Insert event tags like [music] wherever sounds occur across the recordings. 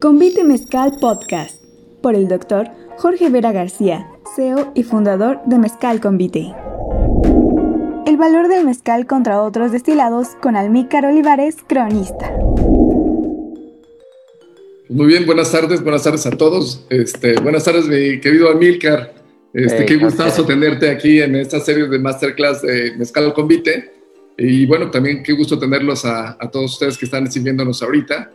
Convite Mezcal Podcast por el doctor Jorge Vera García, CEO y fundador de Mezcal Convite. El valor del mezcal contra otros destilados con Almícar Olivares, cronista. Muy bien, buenas tardes, buenas tardes a todos. Este, buenas tardes, mi querido Amílcar. Este, qué gustazo tenerte aquí en esta serie de masterclass de Mezcal Convite. Y bueno, también qué gusto tenerlos a, a todos ustedes que están siguiéndonos ahorita.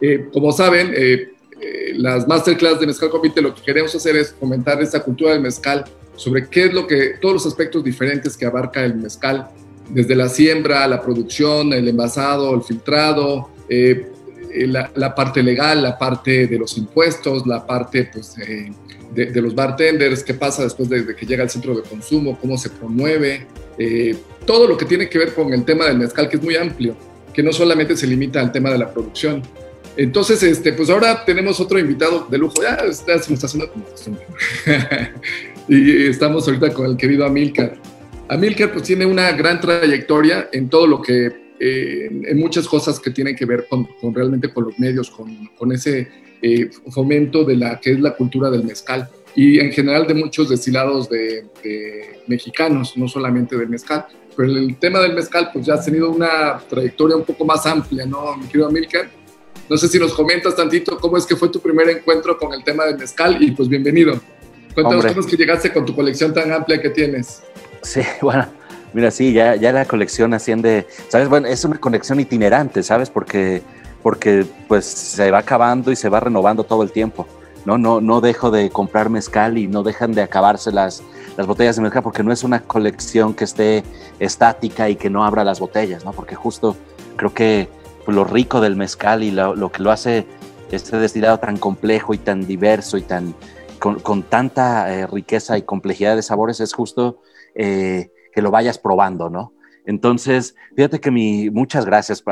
Eh, como saben, eh, eh, las masterclass de Mezcal Convite lo que queremos hacer es fomentar esta cultura del mezcal sobre qué es lo que, todos los aspectos diferentes que abarca el mezcal, desde la siembra, la producción, el envasado, el filtrado, la, parte legal, la parte de los impuestos, la parte pues, de, los bartenders, qué pasa después de, que llega al centro de consumo, cómo se promueve, todo lo que tiene que ver con el tema del mezcal, que es muy amplio, que no solamente se limita al tema de la producción, entonces, este, pues ahora tenemos otro invitado de lujo. Ya, se me está haciendo como [laughs] y estamos ahorita con el querido Amilcar. Amilcar pues tiene una gran trayectoria en todo lo que, eh, en muchas cosas que tienen que ver con, realmente con los medios, con, con ese eh, fomento de la que es la cultura del mezcal y en general de muchos destilados de, de mexicanos, no solamente del mezcal. Pero el tema del mezcal pues ya ha tenido una trayectoria un poco más amplia, ¿no, mi querido Amilcar? No sé si nos comentas tantito cómo es que fue tu primer encuentro con el tema del mezcal y pues bienvenido. Cuéntanos cómo es que llegaste con tu colección tan amplia que tienes. Sí, [laughs] bueno, mira, sí, ya, ya la colección asciende, ¿sabes? Bueno, es una colección itinerante, ¿sabes? Porque, porque pues se va acabando y se va renovando todo el tiempo. No, no, no dejo de comprar mezcal y no dejan de acabarse las, las botellas de mezcal porque no es una colección que esté estática y que no abra las botellas, ¿no? Porque justo creo que lo rico del mezcal y lo, que lo hace este destilado tan complejo y tan diverso y tan con, tanta eh, riqueza y complejidad de sabores es justo eh, que lo vayas probando, ¿no? Entonces, fíjate que mi, muchas gracias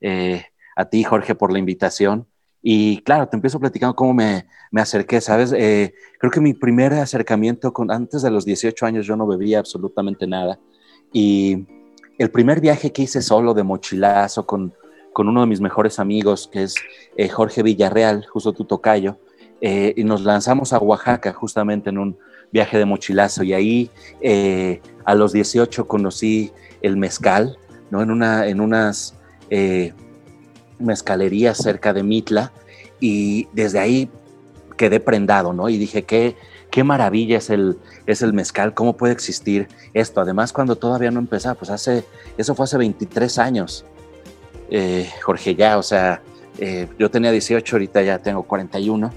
eh, a ti, Jorge, por la invitación. Y claro, te empiezo platicando cómo me, me acerqué, ¿sabes? creo que mi primer acercamiento con, antes de los 18 años yo no bebía absolutamente nada. Y el primer viaje que hice solo de mochilazo con, con uno de mis mejores amigos, que es eh, Jorge Villarreal, justo tu tocayo, eh, y nos lanzamos a Oaxaca justamente en un viaje de mochilazo. Y ahí eh, a los 18 conocí el mezcal, ¿no? En, una, en unas mezcalerías cerca de Mitla, y desde ahí quedé prendado, ¿no? Y dije, ¿qué, qué maravilla es el, es el mezcal, cómo puede existir esto. Además, cuando todavía no empezaba, pues hace, eso fue hace 23 años, eh, Jorge, ya, o sea, eh, yo tenía 18, ahorita ya tengo 41.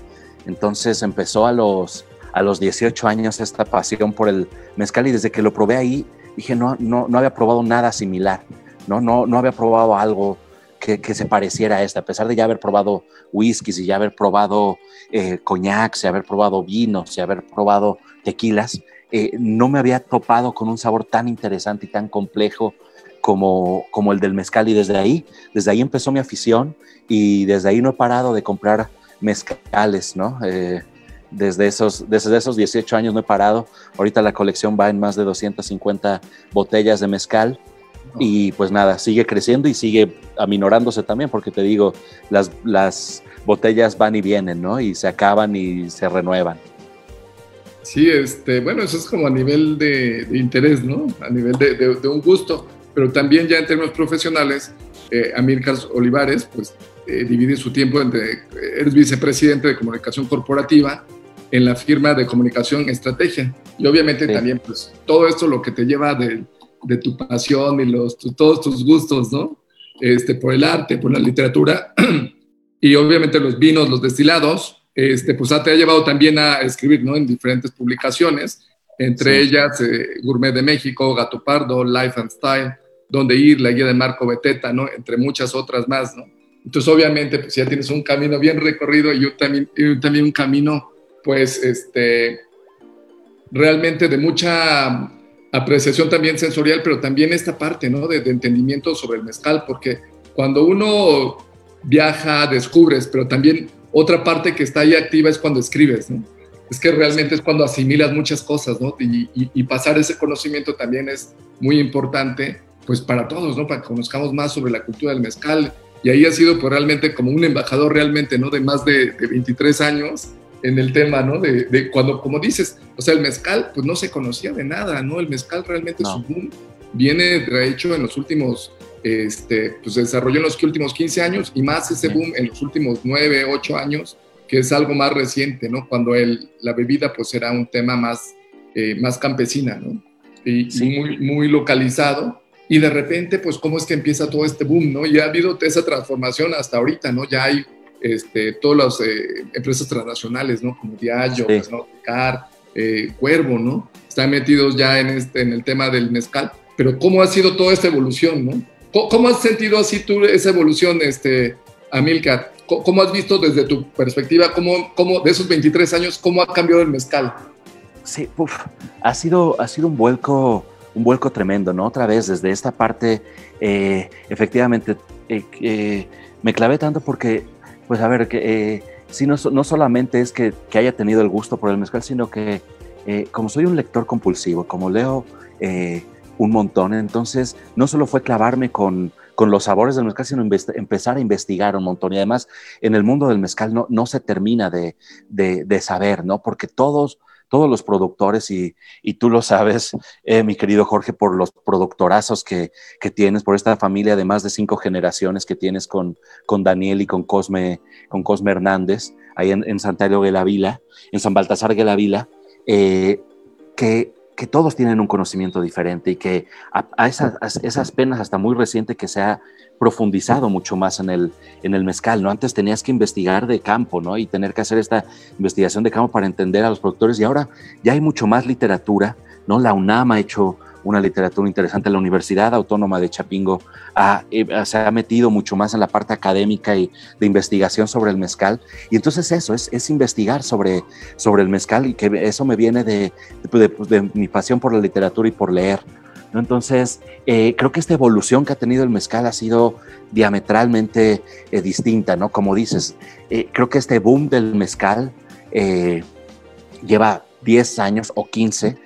Entonces empezó a los, a los 18 años esta pasión por el mezcal y desde que lo probé ahí, dije, no, no, no había probado nada similar, no, no, no había probado algo que, se pareciera a esta, a pesar de ya haber probado whiskies y ya haber probado eh, coñacs y haber probado vinos y haber probado tequilas, eh, no me había topado con un sabor tan interesante y tan complejo como, como el del mezcal y desde ahí, desde ahí empezó mi afición y desde ahí no he parado de comprar mezcales, ¿no? Eh, desde esos, desde esos 18 años no he parado. Ahorita la colección va en más de 250 botellas de mezcal y pues nada, sigue creciendo y sigue aminorándose también, porque te digo, las, las botellas van y vienen, ¿no? Y se acaban y se renuevan. Sí, este, bueno, eso es como a nivel de, interés, ¿no? A nivel de, de, un gusto, pero también ya en términos profesionales, eh, Amílcar Olivares, pues eh, divide su tiempo entre, eres vicepresidente de comunicación corporativa en la firma de comunicación estrategia. Y obviamente también, pues, todo esto lo que te lleva de de tu pasión y los, todos tus gustos, ¿no? Este, por el arte, por la literatura [clears throat] y obviamente los vinos, los destilados, este, pues te ha llevado también a escribir, ¿no? En diferentes publicaciones, entre ellas eh, Gourmet de México, Gato Pardo, Life and Style, Donde Ir, la guía de Marco Beteta, ¿no? Entre muchas otras más, ¿no? Entonces, obviamente, pues ya tienes un camino bien recorrido y yo también, y también un camino, pues, este, realmente de mucha apreciación también sensorial, pero también esta parte, ¿no? De, entendimiento sobre el mezcal, porque cuando uno viaja, descubres, pero también otra parte que está ahí activa es cuando escribes. Es que realmente es cuando asimilas muchas cosas, ¿no? Y, pasar ese conocimiento también es muy importante, pues para todos, ¿no? Para que conozcamos más sobre la cultura del mezcal y ahí ha sido pues realmente como un embajador realmente, ¿no? De más de, 23 años en el tema, ¿no? De, cuando, como dices, o sea, el mezcal, pues no se conocía de nada, ¿no? El mezcal realmente su boom viene, de hecho, en los últimos, este, pues se desarrolló en los últimos 15 años y más ese boom en los últimos 9, 8 años, que es algo más reciente, ¿no? Cuando el, la bebida, pues era un tema más, eh, más campesina, ¿no? Y, y muy, muy localizado y de repente, pues, ¿cómo es que empieza todo este boom, no? Y ha habido esa transformación hasta ahorita, ¿no? Ya hay este, todas las eh, empresas transnacionales, ¿no? Como Diageo, sí. Car, eh, Cuervo, ¿no? Están metidos ya en, este, en el tema del mezcal. Pero ¿cómo ha sido toda esta evolución, no? ¿Cómo, has sentido así tú esa evolución, este, Amilcar? ¿Cómo has visto desde tu perspectiva, cómo, cómo de esos 23 años, cómo ha cambiado el mezcal? Sí, uf, ha, sido, ha sido un vuelco un vuelco tremendo, ¿no? Otra vez desde esta parte, eh, efectivamente, eh, me clavé tanto porque, pues a ver, que si no, no solamente es que, que, haya tenido el gusto por el mezcal, sino que eh, como soy un lector compulsivo, como leo un montón, entonces no solo fue clavarme con, con los sabores del mezcal, sino empezar a investigar un montón. Y además, en el mundo del mezcal no, no se termina de, de, de saber, ¿no? Porque todos todos los productores y, tú lo sabes, eh, mi querido Jorge, por los productorazos que, tienes, por esta familia de más de cinco generaciones que tienes con, con Daniel y con Cosme, con Cosme Hernández, ahí en, Santiago de la Vila, en San Baltasar de la Vila, eh, que, que, todos tienen un conocimiento diferente y que a, esas, a esas penas hasta muy reciente que se ha profundizado mucho más en el, en el mezcal, ¿no? Antes tenías que investigar de campo, ¿no? Y tener que hacer esta investigación de campo para entender a los productores y ahora ya hay mucho más literatura, ¿no? La UNAM ha hecho una literatura interesante, la Universidad Autónoma de Chapingo eh, se ha metido mucho más en la parte académica y de investigación sobre el mezcal. Y entonces eso, es, es investigar sobre, sobre el mezcal y que eso me viene de, de mi pasión por la literatura y por leer. Entonces, eh, creo que esta evolución que ha tenido el mezcal ha sido diametralmente eh, distinta, ¿no? Como dices, creo que este boom del mezcal lleva 10 años o 15,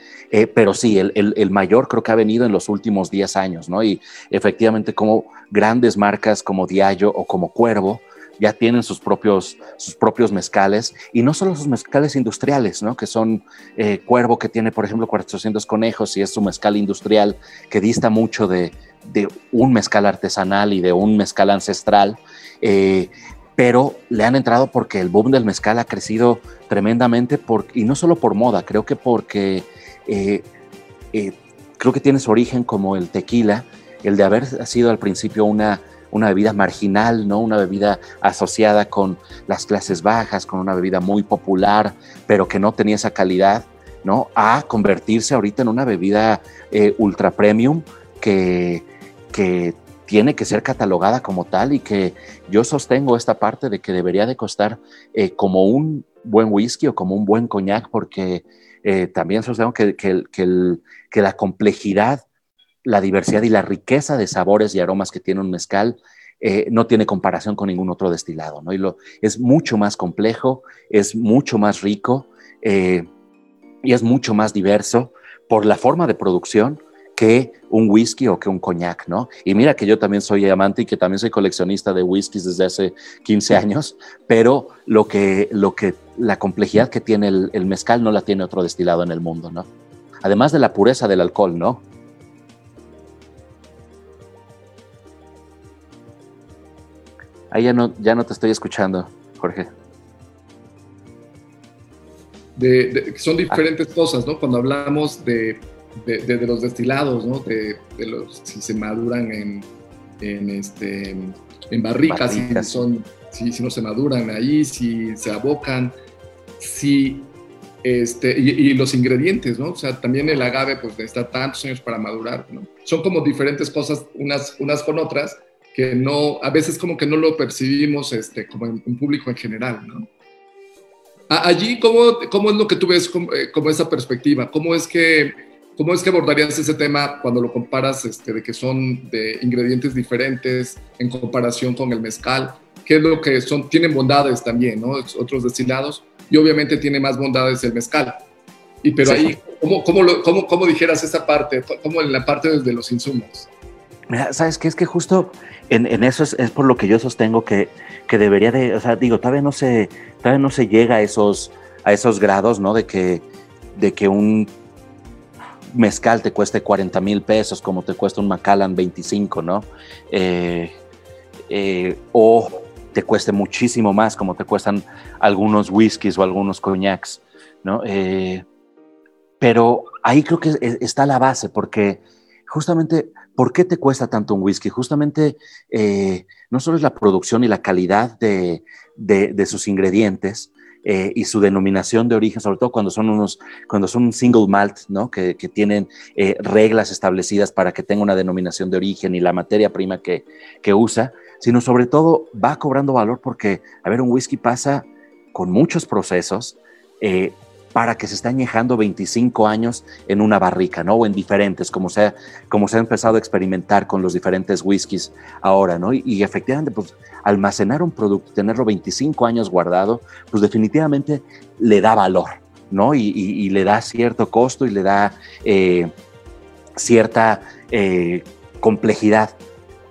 pero sí, el, el, mayor creo que ha venido en los últimos 10 años, ¿no? Y efectivamente como grandes marcas como Diallo o como Cuervo, ya tienen sus propios, sus propios mezcales y no solo sus mezcales industriales, ¿no? que son eh, Cuervo que tiene, por ejemplo, 400 conejos y es su mezcal industrial que dista mucho de, de un mezcal artesanal y de un mezcal ancestral. Eh, pero le han entrado porque el boom del mezcal ha crecido tremendamente y no solo por moda, creo que porque eh, creo que tiene su origen como el tequila, el de haber sido al principio una una bebida marginal, ¿no? Una bebida asociada con las clases bajas, con una bebida muy popular, pero que no tenía esa calidad, ¿no? A convertirse ahorita en una bebida eh, ultra premium que, que tiene que ser catalogada como tal y que yo sostengo esta parte de que debería de costar eh, como un buen whisky o como un buen coñac, porque eh, también sostengo que, la complejidad la diversidad y la riqueza de sabores y aromas que tiene un mezcal eh, no tiene comparación con ningún otro destilado, ¿no? Y lo, es mucho más complejo, es mucho más rico y es mucho más diverso por la forma de producción que un whisky o que un coñac, ¿no? Y mira que yo también soy amante y que también soy coleccionista de whiskies desde hace 15 años, pero lo que, lo que, la complejidad que tiene el, el mezcal no la tiene otro destilado en el mundo, ¿no? Además de la pureza del alcohol, ¿no? Ahí ya no, ya no te estoy escuchando, Jorge. son diferentes cosas, ¿no? Cuando hablamos de, los destilados, ¿no? De, los si se maduran en, este, en barricas, Si, son, si, si, no se maduran ahí, si se abocan, si este, y, los ingredientes, ¿no? O sea, también el agave, pues necesita tantos años para madurar, ¿no? Son como diferentes cosas unas, unas con otras, que no, a veces como que no lo percibimos este, como en, público en general, ¿no? allí, ¿cómo, ¿cómo, es lo que tú ves como, eh, como, esa perspectiva? ¿Cómo es, que, ¿Cómo es que abordarías ese tema cuando lo comparas este, de que son de ingredientes diferentes en comparación con el mezcal? ¿Qué es lo que son? Tienen bondades también, ¿no? Otros destilados y obviamente tiene más bondades el mezcal. Y pero ahí, ¿cómo, cómo, cómo, ¿cómo dijeras esa parte? ¿Cómo en la parte desde los insumos? Mira, ¿sabes qué? Es que justo en, eso es, por lo que yo sostengo que, que, debería de, o sea, digo, todavía no se, todavía no se llega a esos, a esos grados, ¿no? De que, de que un mezcal te cueste 40 mil pesos como te cuesta un Macallan 25, ¿no? Eh, eh, o te cueste muchísimo más como te cuestan algunos whiskies o algunos cognacs, ¿no? Eh, pero ahí creo que está la base, porque justamente, ¿por qué te cuesta tanto un whisky? Justamente no solo es la producción y la calidad de, de sus ingredientes, eh, y su denominación de origen, sobre todo cuando son unos, cuando son un single malt, ¿no? Que, tienen eh, reglas establecidas para que tenga una denominación de origen y la materia prima que, que usa, sino sobre todo va cobrando valor porque, a ver, un whisky pasa con muchos procesos, eh, para que se esté añejando 25 años en una barrica, ¿no? O en diferentes, como se, como se ha empezado a experimentar con los diferentes whiskies ahora, ¿no? Y, efectivamente, pues almacenar un producto, tenerlo 25 años guardado, pues definitivamente le da valor, ¿no? Y, le da cierto costo y le da eh, cierta eh, complejidad.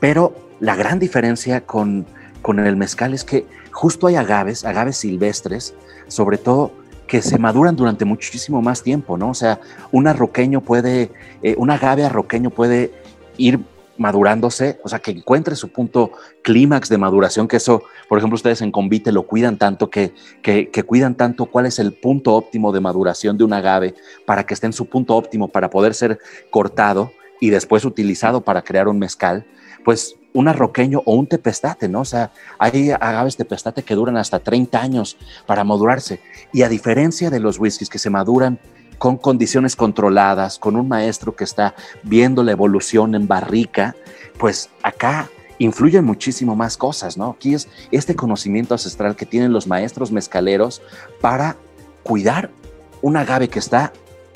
Pero la gran diferencia con, con el mezcal es que justo hay agaves, agaves silvestres, sobre todo que se maduran durante muchísimo más tiempo, ¿no? O sea, un arroqueño puede, eh, un agave arroqueño puede ir madurándose, o sea, que encuentre su punto clímax de maduración, que eso, por ejemplo, ustedes en Convite lo cuidan tanto, que, que, que, cuidan tanto cuál es el punto óptimo de maduración de un agave para que esté en su punto óptimo para poder ser cortado y después utilizado para crear un mezcal, pues un arroqueño o un tepestate, ¿no? O sea, hay agaves tepestate que duran hasta 30 años para madurarse. Y a diferencia de los whiskies que se maduran con condiciones controladas, con un maestro que está viendo la evolución en barrica, pues acá influyen muchísimo más cosas, ¿no? Aquí es este conocimiento ancestral que tienen los maestros mezcaleros para cuidar un agave que está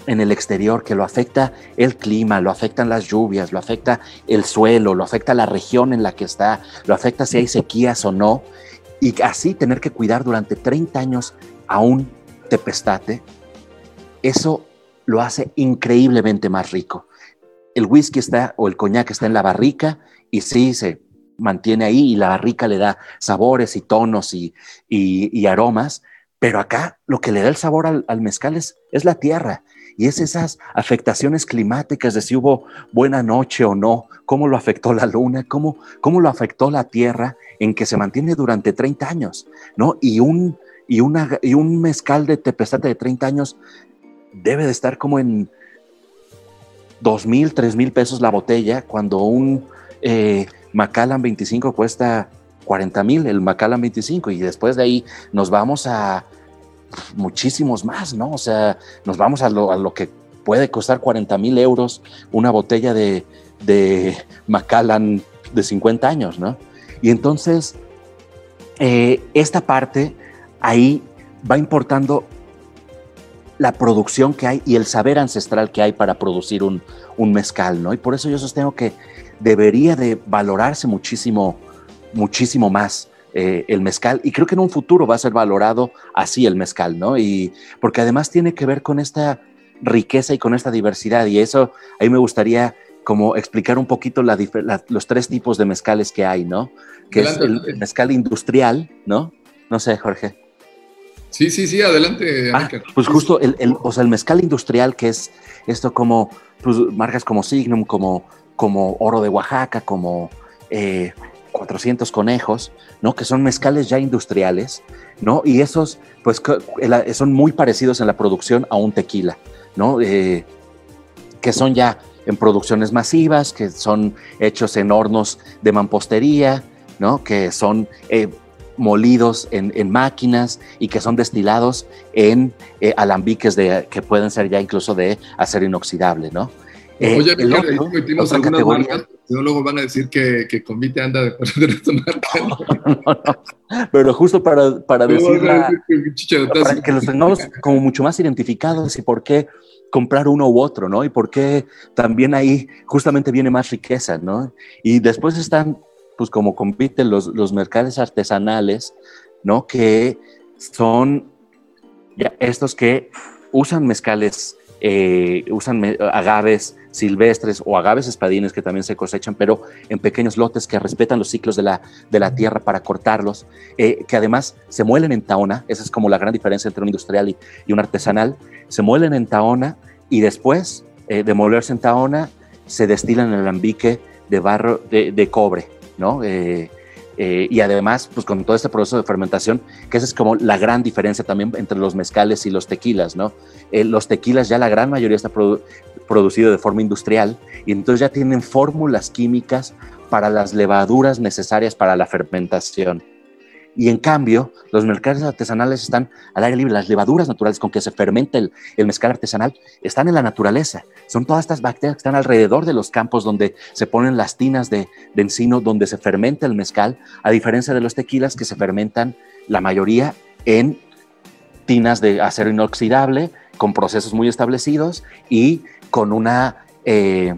en el exterior, que lo afecta el clima, lo afectan las lluvias, lo afecta el suelo, lo afecta la región en la que está, lo afecta si hay sequías o no, y así tener que cuidar durante 30 años a un tepestate, eso lo hace increíblemente más rico. El whisky está o el coñac está en la barrica y sí se mantiene ahí y la barrica le da sabores y tonos y, y, aromas, pero acá lo que le da el sabor al, al mezcal es, es la tierra y es esas afectaciones climáticas de si hubo buena noche o no, cómo lo afectó la luna, cómo, cómo lo afectó la Tierra en que se mantiene durante 30 años, ¿no? Y un, y una, y un mezcal de tepestate de 30 años debe de estar como en 2 mil, 3 mil pesos la botella, cuando un eh, Macallan 25 cuesta 40 mil, el Macallan 25, y después de ahí nos vamos a muchísimos más, ¿no? O sea, nos vamos a lo, que puede costar 40 mil euros una botella de, de Macallan de 50 años, ¿no? Y entonces, eh, esta parte ahí va importando la producción que hay y el saber ancestral que hay para producir un, un, mezcal, ¿no? Y por eso yo sostengo que debería de valorarse muchísimo, muchísimo más eh, el mezcal y creo que en un futuro va a ser valorado así el mezcal, ¿no? Y porque además tiene que ver con esta riqueza y con esta diversidad y eso ahí me gustaría como explicar un poquito los tres tipos de mezcales que hay, ¿no? Que es el, mezcal industrial, ¿no? No sé, Jorge. Sí, sí, sí, adelante. Ah, pues justo el, o sea, el mezcal industrial, que es esto como pues, marcas como Signum, como, como Oro de Oaxaca, como eh, 400 conejos, ¿no? Que son mezcales ya industriales, ¿no? Y esos, pues, son muy parecidos en la producción a un tequila, ¿no? Eh, que son ya en producciones masivas, que son hechos en hornos de mampostería, ¿no? Que son eh, molidos en, máquinas y que son destilados en eh, alambiques de, que pueden ser ya incluso de acero inoxidable, ¿no? Oye, el otro, metimos algunas marcas, luego van a decir que, que Convite anda de poner esta marca. [laughs] Pero justo para, para decir para que los tengamos como mucho más identificados y por qué comprar uno u otro, ¿no? Y por qué también ahí justamente viene más riqueza, ¿no? Y después están, pues como compiten los, los mercados artesanales, ¿no? Que son estos que usan mezcales eh, usan agaves silvestres o agaves espadines que también se cosechan, pero en pequeños lotes que respetan los ciclos de la, de la tierra para cortarlos, eh, que además se muelen en taona, esa es como la gran diferencia entre un industrial y, un artesanal, se muelen en taona y después eh, de molerse en taona se destilan en el alambique de barro de, cobre, ¿no? Eh, y además, pues con todo este proceso de fermentación, que esa es como la gran diferencia también entre los mezcales y los tequilas, ¿no? Eh, los tequilas ya la gran mayoría está producido de forma industrial y entonces ya tienen fórmulas químicas para las levaduras necesarias para la fermentación. Y en cambio, los mezcales artesanales están al aire libre. Las levaduras naturales con que se fermenta el, mezcal artesanal están en la naturaleza. Son todas estas bacterias que están alrededor de los campos donde se ponen las tinas de, encino, donde se fermenta el mezcal, a diferencia de los tequilas que se fermentan la mayoría en tinas de acero inoxidable, con procesos muy establecidos y con una... Eh,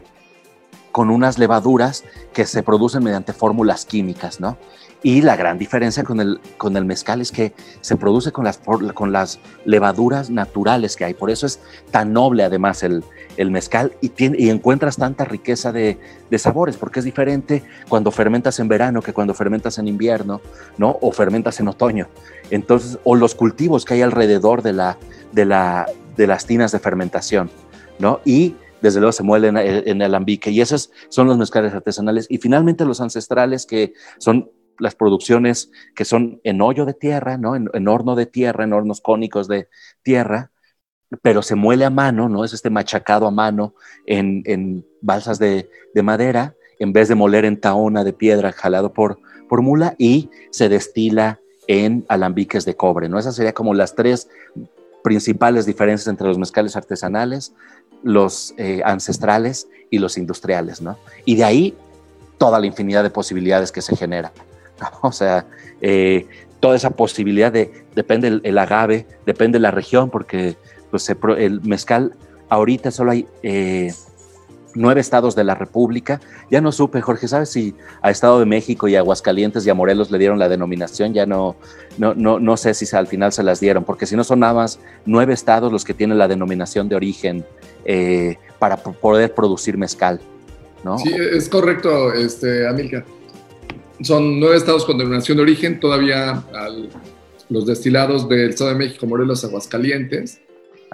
con unas levaduras que se producen mediante fórmulas químicas, ¿no? Y la gran diferencia con el, con el mezcal es que se produce con las, con las levaduras naturales que hay. Por eso es tan noble además el, el mezcal y, tiene, y encuentras tanta riqueza de, de, sabores, porque es diferente cuando fermentas en verano que cuando fermentas en invierno, ¿no? O fermentas en otoño. Entonces, o los cultivos que hay alrededor de, la, de, la, de las tinas de fermentación, ¿no? Y desde luego se muelen en el alambique y esos son los mezcales artesanales y finalmente los ancestrales que son las producciones que son en hoyo de tierra, ¿no? En, horno de tierra, en hornos cónicos de tierra, pero se muele a mano, ¿no? Es este machacado a mano en, balsas de, madera, en vez de moler en taona de piedra jalado por, por mula, y se destila en alambiques de cobre, ¿no? Esas serían como las tres principales diferencias entre los mezcales artesanales, los eh, ancestrales y los industriales, ¿no? Y de ahí toda la infinidad de posibilidades que se generan. [laughs] O sea, eh, toda esa posibilidad de, depende el, agave, depende la región, porque pues, el mezcal, ahorita solo hay eh, nueve estados de la República. Ya no supe, Jorge, ¿sabes si a Estado de México y Aguascalientes y a Morelos le dieron la denominación? Ya no, no, no, no sé si al final se las dieron, porque si no son nada más nueve estados los que tienen la denominación de origen eh, para poder producir mezcal. ¿no? Sí, es correcto, este, Amilcar son nueve estados con denominación de origen, todavía los destilados del Estado de México, Morelos, Aguascalientes,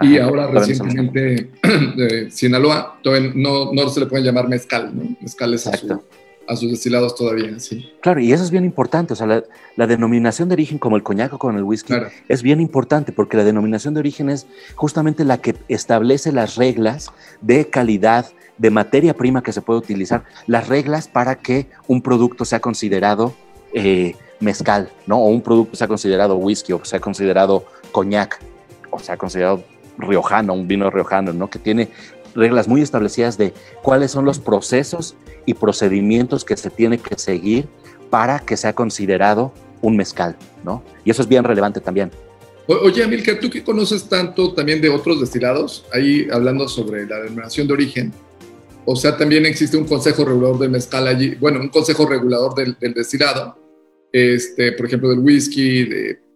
y ahora recientemente [clears throat] de Sinaloa, no, no se le pueden llamar mezcal, ¿no? Mezcal es a, sus destilados todavía, sí. Claro, y eso es bien importante, o sea, la, denominación de origen como el coñac o con el whisky es bien importante porque la denominación de origen es justamente la que establece las reglas de calidad, de materia prima que se puede utilizar, las reglas para que un producto sea considerado eh, mezcal, ¿no? O un producto sea considerado whisky, o sea considerado coñac, o sea considerado riojano, un vino riojano, ¿no? Que tiene reglas muy establecidas de cuáles son los procesos y procedimientos que se tiene que seguir para que sea considerado un mezcal, ¿no? Y eso es bien relevante también. Oye, Amilcar, tú que conoces tanto también de otros destilados, ahí hablando sobre la denominación de origen, o sea, también existe un consejo regulador del mezcal allí, bueno, un consejo regulador del, destilado, este, por ejemplo, del whisky,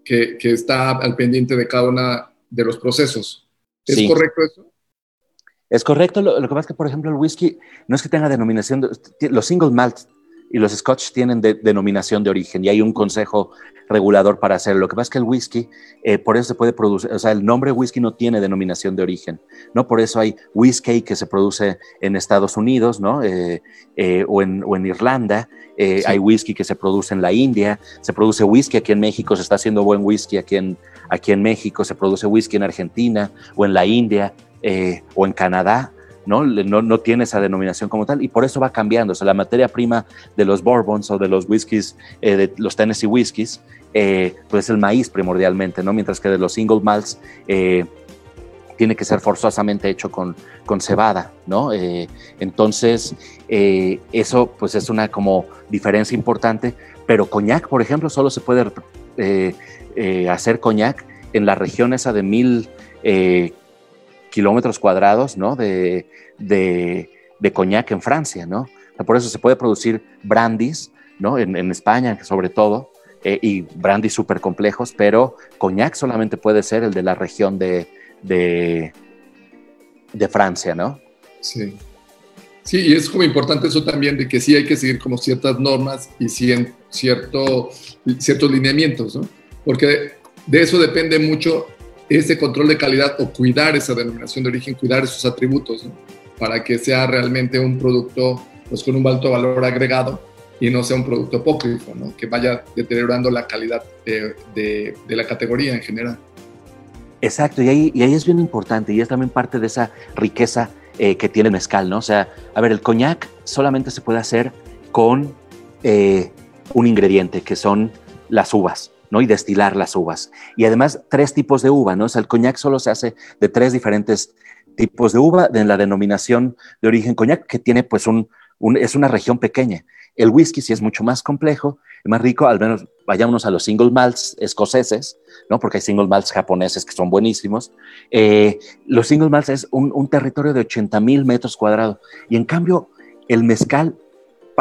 que, está al pendiente de cada uno de los procesos. ¿Es correcto eso? Es correcto. Lo, que pasa es que, por ejemplo, el whisky no es que tenga denominación, los single malt y los scotch tienen denominación de origen y hay un consejo regulador para hacerlo. Lo que pasa es que el whisky, eh, por eso se puede producir, o sea, el nombre whisky no tiene denominación de origen, ¿no? Por eso hay whisky que se produce en Estados Unidos, ¿no? Eh, eh, o, en, o, en, Irlanda, hay whisky que se produce en la India, se produce whisky aquí en México, se está haciendo buen whisky aquí en, aquí en México, se produce whisky en Argentina o en la India o en Canadá. ¿No? No, tiene esa denominación como tal y por eso va cambiando. O sea, la materia prima de los bourbons o de los whiskies, eh, de los Tennessee whiskies, eh, pues es el maíz primordialmente, ¿no? Mientras que de los single malts eh, tiene que ser forzosamente hecho con, con cebada, ¿no? entonces, eso pues es una como diferencia importante, pero coñac, por ejemplo, solo se puede hacer coñac en la región esa de mil kilómetros cuadrados ¿no? de, de, coñac en Francia, ¿no? por eso se puede producir brandis, ¿no? En, España, sobre todo, eh, y brandis súper complejos, pero coñac solamente puede ser el de la región de, de, de Francia, ¿no? Sí. Sí, y es como importante eso también de que sí hay que seguir como ciertas normas y cierto, ciertos lineamientos, ¿no? Porque de eso depende mucho ese control de calidad o cuidar esa denominación de origen, cuidar esos atributos. Para que sea realmente un producto pues, con un alto valor agregado y no sea un producto apócrifo, ¿no? Que vaya deteriorando la calidad de la categoría en general. Exacto, y ahí, y ahí es bien importante y es también parte de esa riqueza eh, que tiene mezcal, ¿no? O sea, a ver, el coñac solamente se puede hacer con eh, un ingrediente, que son las uvas, ¿no? Y destilar las uvas. Y además, tres tipos de uva, ¿no? O sea, el coñac solo se hace de tres diferentes tipos de uva de la denominación de origen coñac, que tiene pues un, es una región pequeña. El whisky sí es mucho más complejo, más rico, al menos vayámonos a los single malts escoceses, ¿no? Porque hay single malts japoneses que son buenísimos. Eh, los single malts es un, territorio de 80 mil metros cuadrados. Y en cambio, el mezcal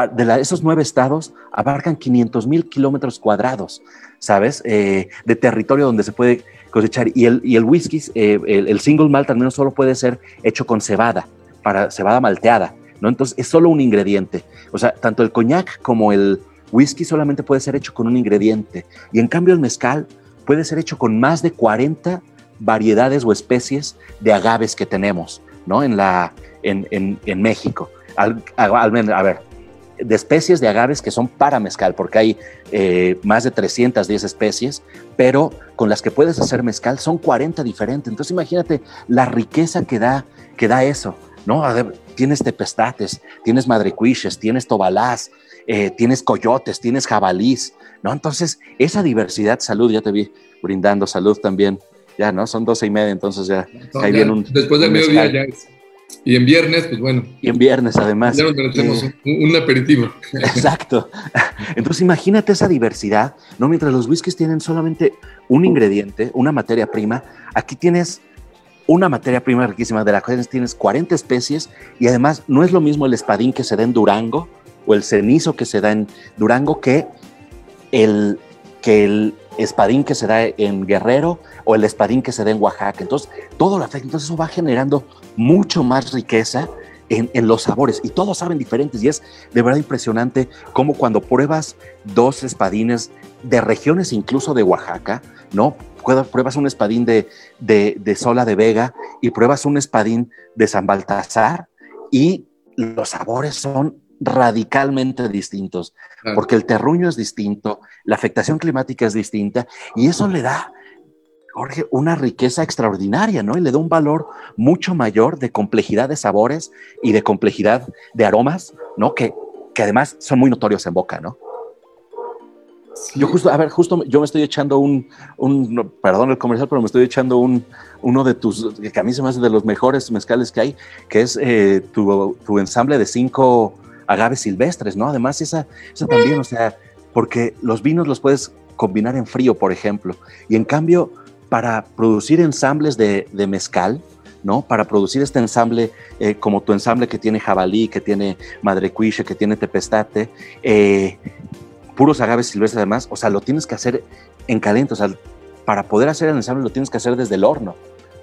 de esos nueve estados abarcan 500 mil kilómetros cuadrados, ¿sabes? Eh, de territorio donde se puede cosechar. Y el, y el whisky, eh, el, el, single malt al menos solo puede ser hecho con cebada, para cebada malteada, ¿no? Entonces es solo un ingrediente. O sea, tanto el coñac como el whisky solamente puede ser hecho con un ingrediente. Y en cambio el mezcal puede ser hecho con más de 40 variedades o especies de agaves que tenemos, ¿no? En, la, en, en, México. Al, a ver, de especies de agaves que son para mezcal, porque hay eh, más de 310 especies, pero con las que puedes hacer mezcal son 40 diferentes. Entonces imagínate la riqueza que da, que da eso, ¿no? tienes tepestates, tienes madrecuiches, tienes tobalás, eh, tienes coyotes, tienes jabalís, ¿no? Entonces, esa diversidad, salud, ya te vi brindando salud también, ya, ¿no? Son doce y media, entonces ya ahí viene un. Después del mediodía ya es. Y en viernes, pues bueno. Y en viernes, además. Ya nos merecemos eh, un, aperitivo. [laughs] Exacto. Entonces, imagínate esa diversidad, ¿no? Mientras los whiskies tienen solamente un ingrediente, una materia prima, aquí tienes una materia prima riquísima de la cual tienes 40 especies y además no es lo mismo el espadín que se da en Durango o el cenizo que se da en Durango que el, que el espadín que se da en Guerrero o el espadín que se da en Oaxaca. Entonces, todo lo afecta. Entonces, eso va generando mucho más riqueza en, los sabores y todos saben diferentes y es de verdad impresionante cómo cuando pruebas dos espadines de regiones incluso de Oaxaca, ¿no? Pruebas un espadín de, de, de Sola de Vega y pruebas un espadín de San Baltasar y los sabores son radicalmente distintos, porque el terruño es distinto, la afectación climática es distinta, y eso le da, Jorge, una riqueza extraordinaria, ¿no? Y le da un valor mucho mayor de complejidad de sabores y de complejidad de aromas, ¿no? Que, que además son muy notorios en boca, ¿no? Yo justo, a ver, justo yo me estoy echando un, un, perdón el comercial, pero me estoy echando un, uno de tus, que a mí se me hace de los mejores mezcales que hay, que es eh, tu, tu ensamble de cinco agaves silvestres, ¿no? Además, esa, esa también, o sea, porque los vinos los puedes combinar en frío, por ejemplo, y en cambio, para producir ensambles de, mezcal, ¿no? Para producir este ensamble, eh, como tu ensamble que tiene jabalí, que tiene madrecuiche, que tiene tepestate, eh, puros agaves silvestres además, o sea, lo tienes que hacer en caliente, o sea, para poder hacer el ensamble lo tienes que hacer desde el horno,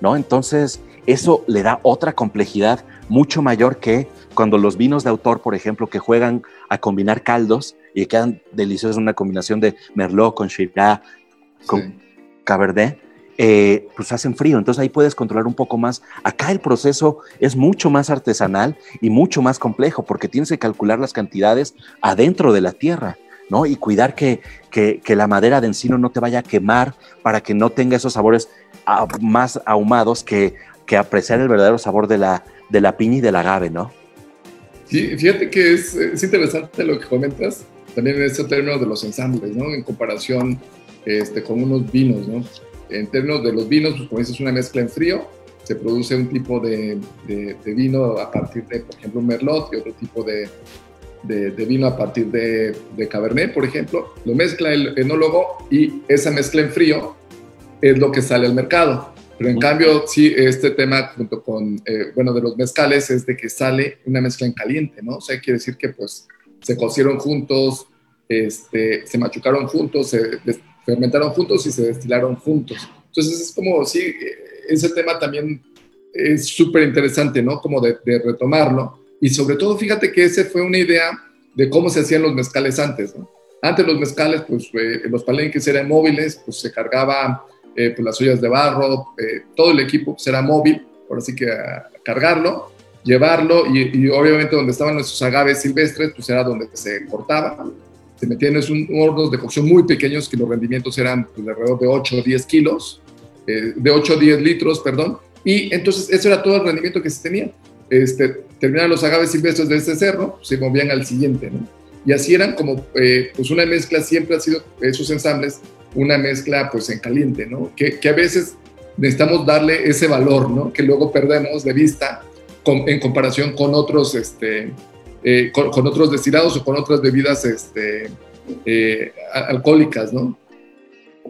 ¿no? Entonces, eso le da otra complejidad mucho mayor que cuando los vinos de autor, por ejemplo, que juegan a combinar caldos y quedan deliciosos, una combinación de Merlot con Shiraz, con Cabernet, eh, pues hacen frío, entonces ahí puedes controlar un poco más. Acá el proceso es mucho más artesanal y mucho más complejo porque tienes que calcular las cantidades adentro de la tierra. ¿no? Y cuidar que, que, la madera de encino no te vaya a quemar para que no tenga esos sabores más ahumados que, que apreciar el verdadero sabor de la, de la piña y del agave, ¿no? Sí, fíjate que es, interesante lo que comentas, también en este término de los ensambles, ¿no? En comparación este, con unos vinos, ¿no? En términos de los vinos, pues como dices, una mezcla en frío, se produce un tipo de, de, vino a partir de, por ejemplo, un merlot y otro tipo de, de, vino a partir de, Cabernet, por ejemplo. Lo mezcla el enólogo y esa mezcla en frío es lo que sale al mercado. Pero en cambio, sí, este tema junto con, eh, bueno, de los mezcales es de que sale una mezcla en caliente, ¿no? O sea, quiere decir que pues se cocieron juntos, este, se machucaron juntos, se fermentaron juntos y se destilaron juntos. Entonces es como, sí, ese tema también es súper interesante, ¿no? Como de, retomarlo. Y sobre todo, fíjate que ese fue una idea de cómo se hacían los mezcales antes, ¿no? Antes los mezcales, pues eh, los palenques eran móviles, pues se cargaba eh, pues, las ollas de barro, eh, todo el equipo pues, era móvil, por así que cargarlo, llevarlo y, obviamente donde estaban nuestros agaves silvestres, pues era donde se cortaba. Se metían en hornos de cocción muy pequeños que los rendimientos eran pues, de alrededor de 8 o 10 kilos, de 8 o 10 litros, perdón, y entonces eso era todo el rendimiento que se tenía. Este, terminaban los agaves silvestres de este cerro, se movían al siguiente, ¿no? Y así eran como, eh, pues una mezcla, siempre ha sido esos ensambles, una mezcla pues en caliente, ¿no? Que, que a veces necesitamos darle ese valor, ¿no? Que luego perdemos de vista en comparación con otros, este, eh, con, otros destilados o con otras bebidas este, eh, alcohólicas, ¿no?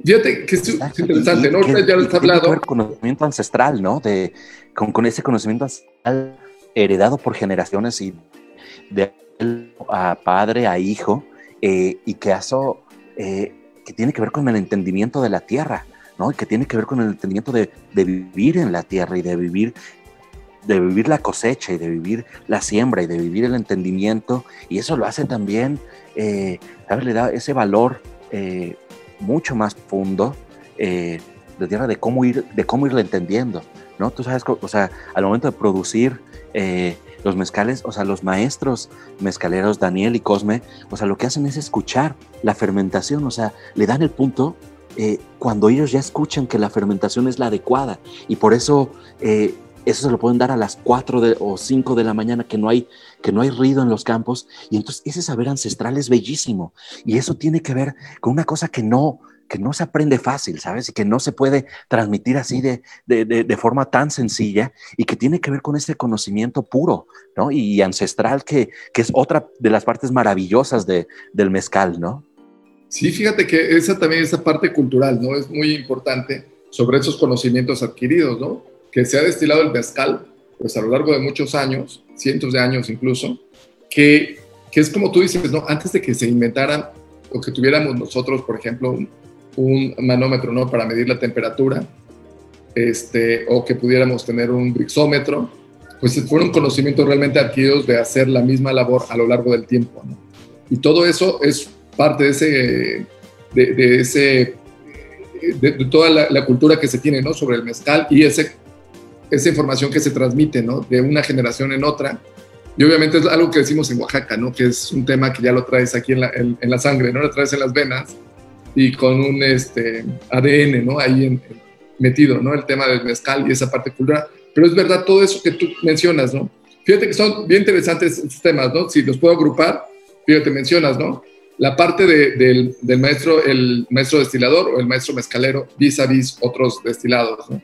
Fíjate que es, interesante, ¿no? ya lo has hablado. El conocimiento ancestral, ¿no? De, con, ese conocimiento ancestral heredado por generaciones y de a padre a hijo, eh, y que eso eh, que tiene que ver con el entendimiento de la tierra, ¿no? Y que tiene que ver con el entendimiento de, vivir en la tierra y de vivir de vivir la cosecha y de vivir la siembra y de vivir el entendimiento y eso lo hace también, eh, ¿sabes? Le da ese valor eh, mucho más profundo eh, de tierra de cómo ir, de cómo irle entendiendo, ¿no? Tú sabes, o sea, al momento de producir eh, los mezcales, o sea, los maestros mezcaleros Daniel y Cosme, o sea, lo que hacen es escuchar la fermentación, o sea, le dan el punto eh, cuando ellos ya escuchan que la fermentación es la adecuada. Y por eso eso se lo pueden dar a las 4 o 5 de la mañana que no hay que no hay ruido en los campos. Y entonces ese saber ancestral es bellísimo. Y eso tiene que ver con una cosa que no que no se aprende fácil, ¿sabes? Y que no se puede transmitir así de, de, de, forma tan sencilla y que tiene que ver con ese conocimiento puro, ¿no? Y, ancestral que, que, es otra de las partes maravillosas de, del mezcal, ¿no? Sí, fíjate que esa también, esa parte cultural, ¿no? Es muy importante sobre esos conocimientos adquiridos, ¿no? Que se ha destilado el mezcal, pues a lo largo de muchos años, cientos de años incluso, que, que es como tú dices, ¿no? Antes de que se inventaran o que tuviéramos nosotros, por ejemplo, un, manómetro, ¿no? Para medir la temperatura, este, o que pudiéramos tener un brixómetro, pues fueron conocimientos realmente adquiridos de hacer la misma labor a lo largo del tiempo, ¿no? Y todo eso es parte de ese, de, ese, de, toda la, la, cultura que se tiene, ¿no? Sobre el mezcal y ese esa información que se transmite, ¿no? De una generación en otra. Y obviamente es algo que decimos en Oaxaca, ¿no? Que es un tema que ya lo traes aquí en la, en, la sangre, ¿no? Lo traes en las venas y con un este, ADN, ¿no? Ahí metido, ¿no? El tema del mezcal y esa parte cultural. Pero es verdad todo eso que tú mencionas, ¿no? Fíjate que son bien interesantes estos temas, ¿no? Si los puedo agrupar, fíjate, mencionas, ¿no? La parte del, del, maestro, el maestro destilador o el maestro mezcalero vis a vis otros destilados, ¿no?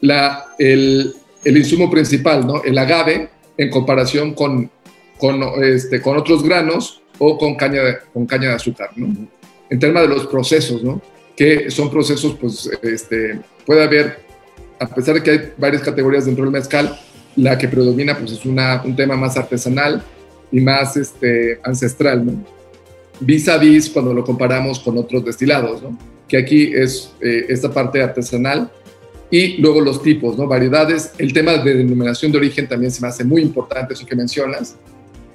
la, el, el, insumo principal, ¿no? el agave, en comparación con, con, este, con otros granos o con caña, de, con caña de azúcar. ¿no? En términos de los procesos, ¿no? que son procesos, pues este, puede haber, a pesar de que hay varias categorías dentro del mezcal, la que predomina pues, es una, un tema más artesanal y más este, ancestral, ¿no? vis a vis cuando lo comparamos con otros destilados, ¿no? que aquí es eh, esta parte artesanal y luego los tipos, ¿no? Variedades. El tema de denominación de origen también se me hace muy importante, eso que mencionas.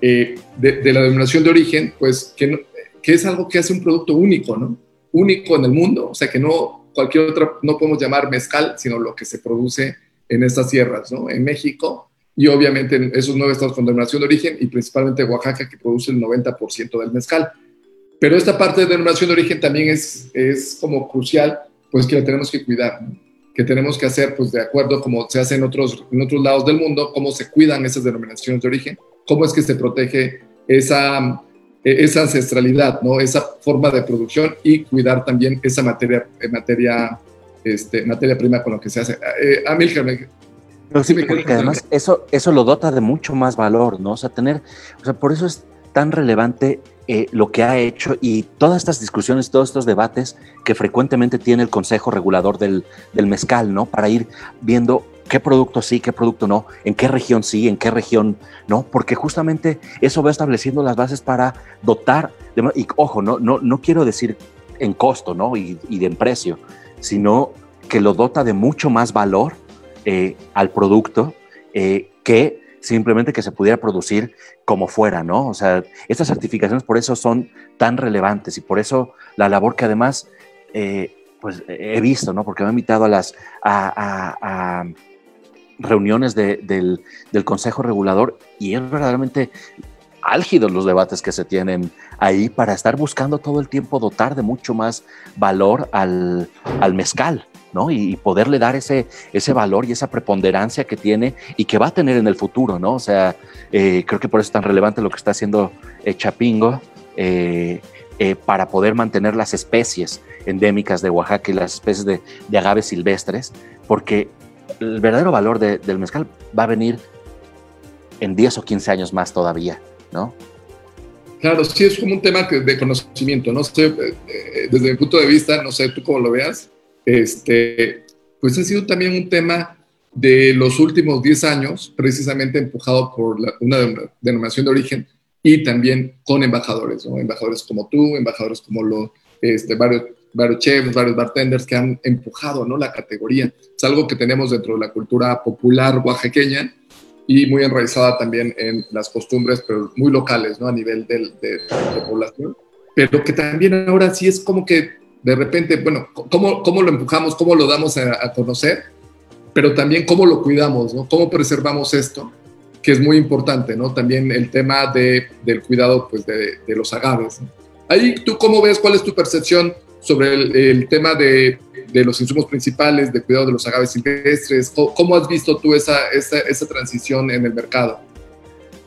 Eh, de, la denominación de origen, pues que, que es algo que hace un producto único, ¿no? Único en el mundo, o sea que no cualquier otra, no podemos llamar mezcal, sino lo que se produce en estas tierras, ¿no? En México y obviamente en esos nueve estados con denominación de origen y principalmente Oaxaca que produce el 90% del mezcal. Pero esta parte de denominación de origen también es, es como crucial, pues que la tenemos que cuidar. ¿no? que tenemos que hacer, pues de acuerdo como se hace en otros, en otros lados del mundo, cómo se cuidan esas denominaciones de origen, cómo es que se protege esa, esa ancestralidad, ¿no? esa forma de producción y cuidar también esa materia, eh, materia, este, materia prima con lo que se hace. Eh, Amilcar, sí, porque además eso, eso lo dota de mucho más valor, ¿no? O sea, tener, o sea, por eso es tan relevante eh, lo que ha hecho y todas estas discusiones, todos estos debates que frecuentemente tiene el Consejo Regulador del, Mezcal, ¿no? Para ir viendo qué producto sí, qué producto no, en qué región sí, en qué región no, porque justamente eso va estableciendo las bases para dotar, y ojo, no, no, no quiero decir en costo, ¿no? Y, y en precio, sino que lo dota de mucho más valor eh, al producto eh, que simplemente que se pudiera producir como fuera, ¿no? O sea, estas certificaciones por eso son tan relevantes y por eso la labor que además, eh, pues he visto, ¿no? Porque me he invitado a las a, reuniones del, Consejo Regulador y es verdaderamente álgidos los debates que se tienen ahí para estar buscando todo el tiempo dotar de mucho más valor al, al mezcal, ¿no? Y, poderle dar ese, ese valor y esa preponderancia que tiene y que va a tener en el futuro, ¿no? O sea, eh, creo que por eso es tan relevante lo que está haciendo eh, Chapingo eh, para poder mantener las especies endémicas de Oaxaca y las especies de, de agaves silvestres, porque el verdadero valor del mezcal va a venir en 10 o 15 años más todavía, ¿no? Claro, sí es como un tema de conocimiento, no sé, desde mi punto de vista, no sé tú cómo lo veas, este, pues ha sido también un tema de los últimos 10 años, precisamente empujado por una denominación de origen y también con embajadores, ¿no? embajadores como tú, embajadores como lo, este, varios, varios chefs, varios bartenders que han empujado ¿no? la categoría. Es algo que tenemos dentro de la cultura popular oaxaqueña y muy enraizada también en las costumbres, pero muy locales ¿no? a nivel de, de, de población, pero que también ahora sí es como que de repente, bueno, cómo, cómo lo empujamos, cómo lo damos a, conocer, pero también cómo lo cuidamos, ¿no? Cómo preservamos esto, que es muy importante, ¿no? También el tema de, del cuidado, pues, de, de los agaves. Ahí, ¿tú cómo ves, cuál es tu percepción sobre el, tema de, de, los insumos principales, de cuidado de los agaves silvestres? ¿Cómo, has visto tú esa, esa, esa, transición en el mercado?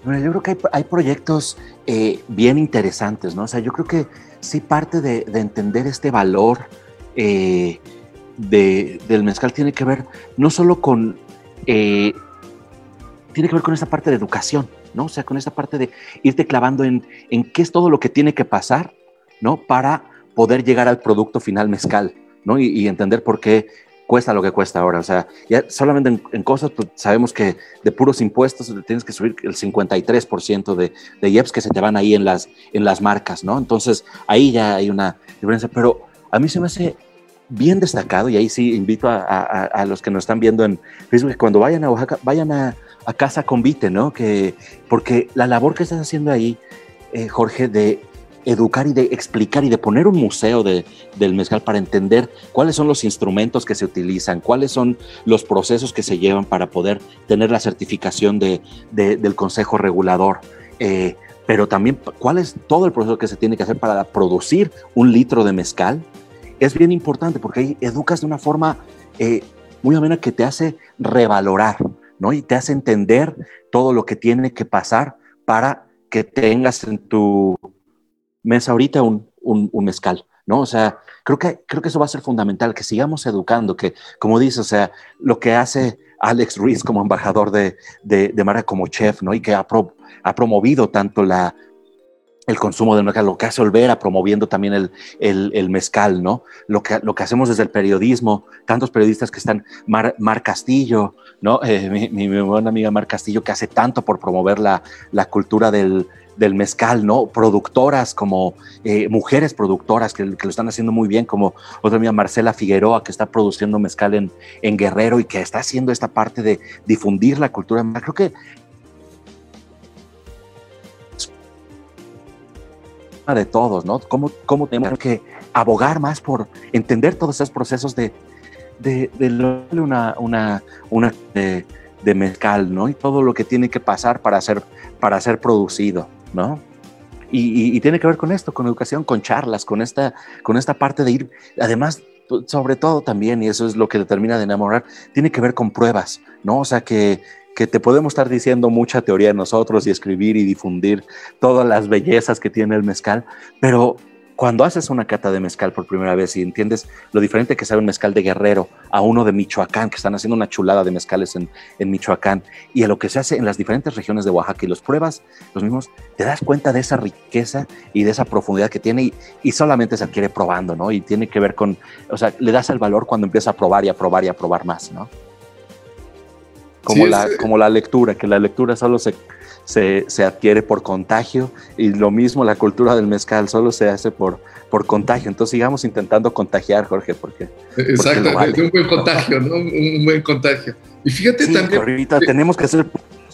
Bueno, yo creo que hay, hay proyectos eh, bien interesantes, ¿no? O sea, yo creo que sí parte de, entender este valor eh, del mezcal tiene que ver no solo con, eh, tiene que ver con esta parte de educación, ¿no? O sea, con esta parte de irte clavando en, en qué es todo lo que tiene que pasar, ¿no? Para poder llegar al producto final mezcal, ¿no? y entender por qué cuesta lo que cuesta ahora. O sea, ya solamente en, cosas, pues, sabemos que de puros impuestos tienes que subir el 53% de, de IEPS que se te van ahí en las, en las marcas, ¿no? Entonces, ahí ya hay una diferencia. Pero a mí se me hace bien destacado, y ahí sí invito a, a, los que nos están viendo en Facebook, que cuando vayan a Oaxaca, vayan a, a Casa Convite, ¿no? Que, porque la labor que estás haciendo ahí, eh, Jorge, de educar y de explicar y de poner un museo de, del mezcal para entender cuáles son los instrumentos que se utilizan, cuáles son los procesos que se llevan para poder tener la certificación de, del Consejo Regulador. Eh, pero también cuál es todo el proceso que se tiene que hacer para producir un litro de mezcal, es bien importante porque ahí educas de una forma eh, muy amena que te hace revalorar, ¿no? Y te hace entender todo lo que tiene que pasar para que tengas en tu mesa ahorita un, un, mezcal, ¿no? O sea, creo que, creo que eso va a ser fundamental, que sigamos educando, que, como dice, o sea, lo que hace Alex Ruiz como embajador de, de, de como chef, ¿no? Y que ha, ha promovido tanto la, el consumo del mezcal, lo que hace Olvera promoviendo también el, el, mezcal, ¿no? Lo que, lo que hacemos desde el periodismo, tantos periodistas que están, Mar, Mar Castillo, ¿no? Eh, mi, mi, mi, buena amiga Mar Castillo, que hace tanto por promover la, la cultura del, del mezcal, ¿no? Productoras como eh, mujeres productoras que, lo están haciendo muy bien, como otra amiga Marcela Figueroa, que está produciendo mezcal en, en Guerrero y que está haciendo esta parte de difundir la cultura. Creo que de todos, ¿no? ¿Cómo, cómo tenemos que abogar más por entender todos esos procesos de, de, de una, una, una de, de, mezcal, ¿no? Y todo lo que tiene que pasar para ser, para ser producido. ¿No? Y, tiene que ver con esto, con educación, con charlas, con esta, con esta parte de ir, además, sobre todo también, y eso es lo que determina de enamorar, tiene que ver con pruebas, ¿no? O sea, que, que te podemos estar diciendo mucha teoría de nosotros y escribir y difundir todas las bellezas que tiene el mezcal, pero cuando haces una cata de mezcal por primera vez y entiendes lo diferente que sabe un mezcal de Guerrero a uno de Michoacán, que están haciendo una chulada de mezcales en, en, Michoacán, y a lo que se hace en las diferentes regiones de Oaxaca y los pruebas los mismos, te das cuenta de esa riqueza y de esa profundidad que tiene y, y solamente se adquiere probando, ¿no? Y tiene que ver con, o sea, le das el valor cuando empieza a probar y a probar y a probar más, ¿no? Como, sí, la, como la lectura, que la lectura solo se, se, se, adquiere por contagio y lo mismo la cultura del mezcal solo se hace por, por contagio. Entonces sigamos intentando contagiar, Jorge, porque... Exacto, un buen contagio, ¿no? Un, buen contagio. Y fíjate también... Ahorita tenemos que hacer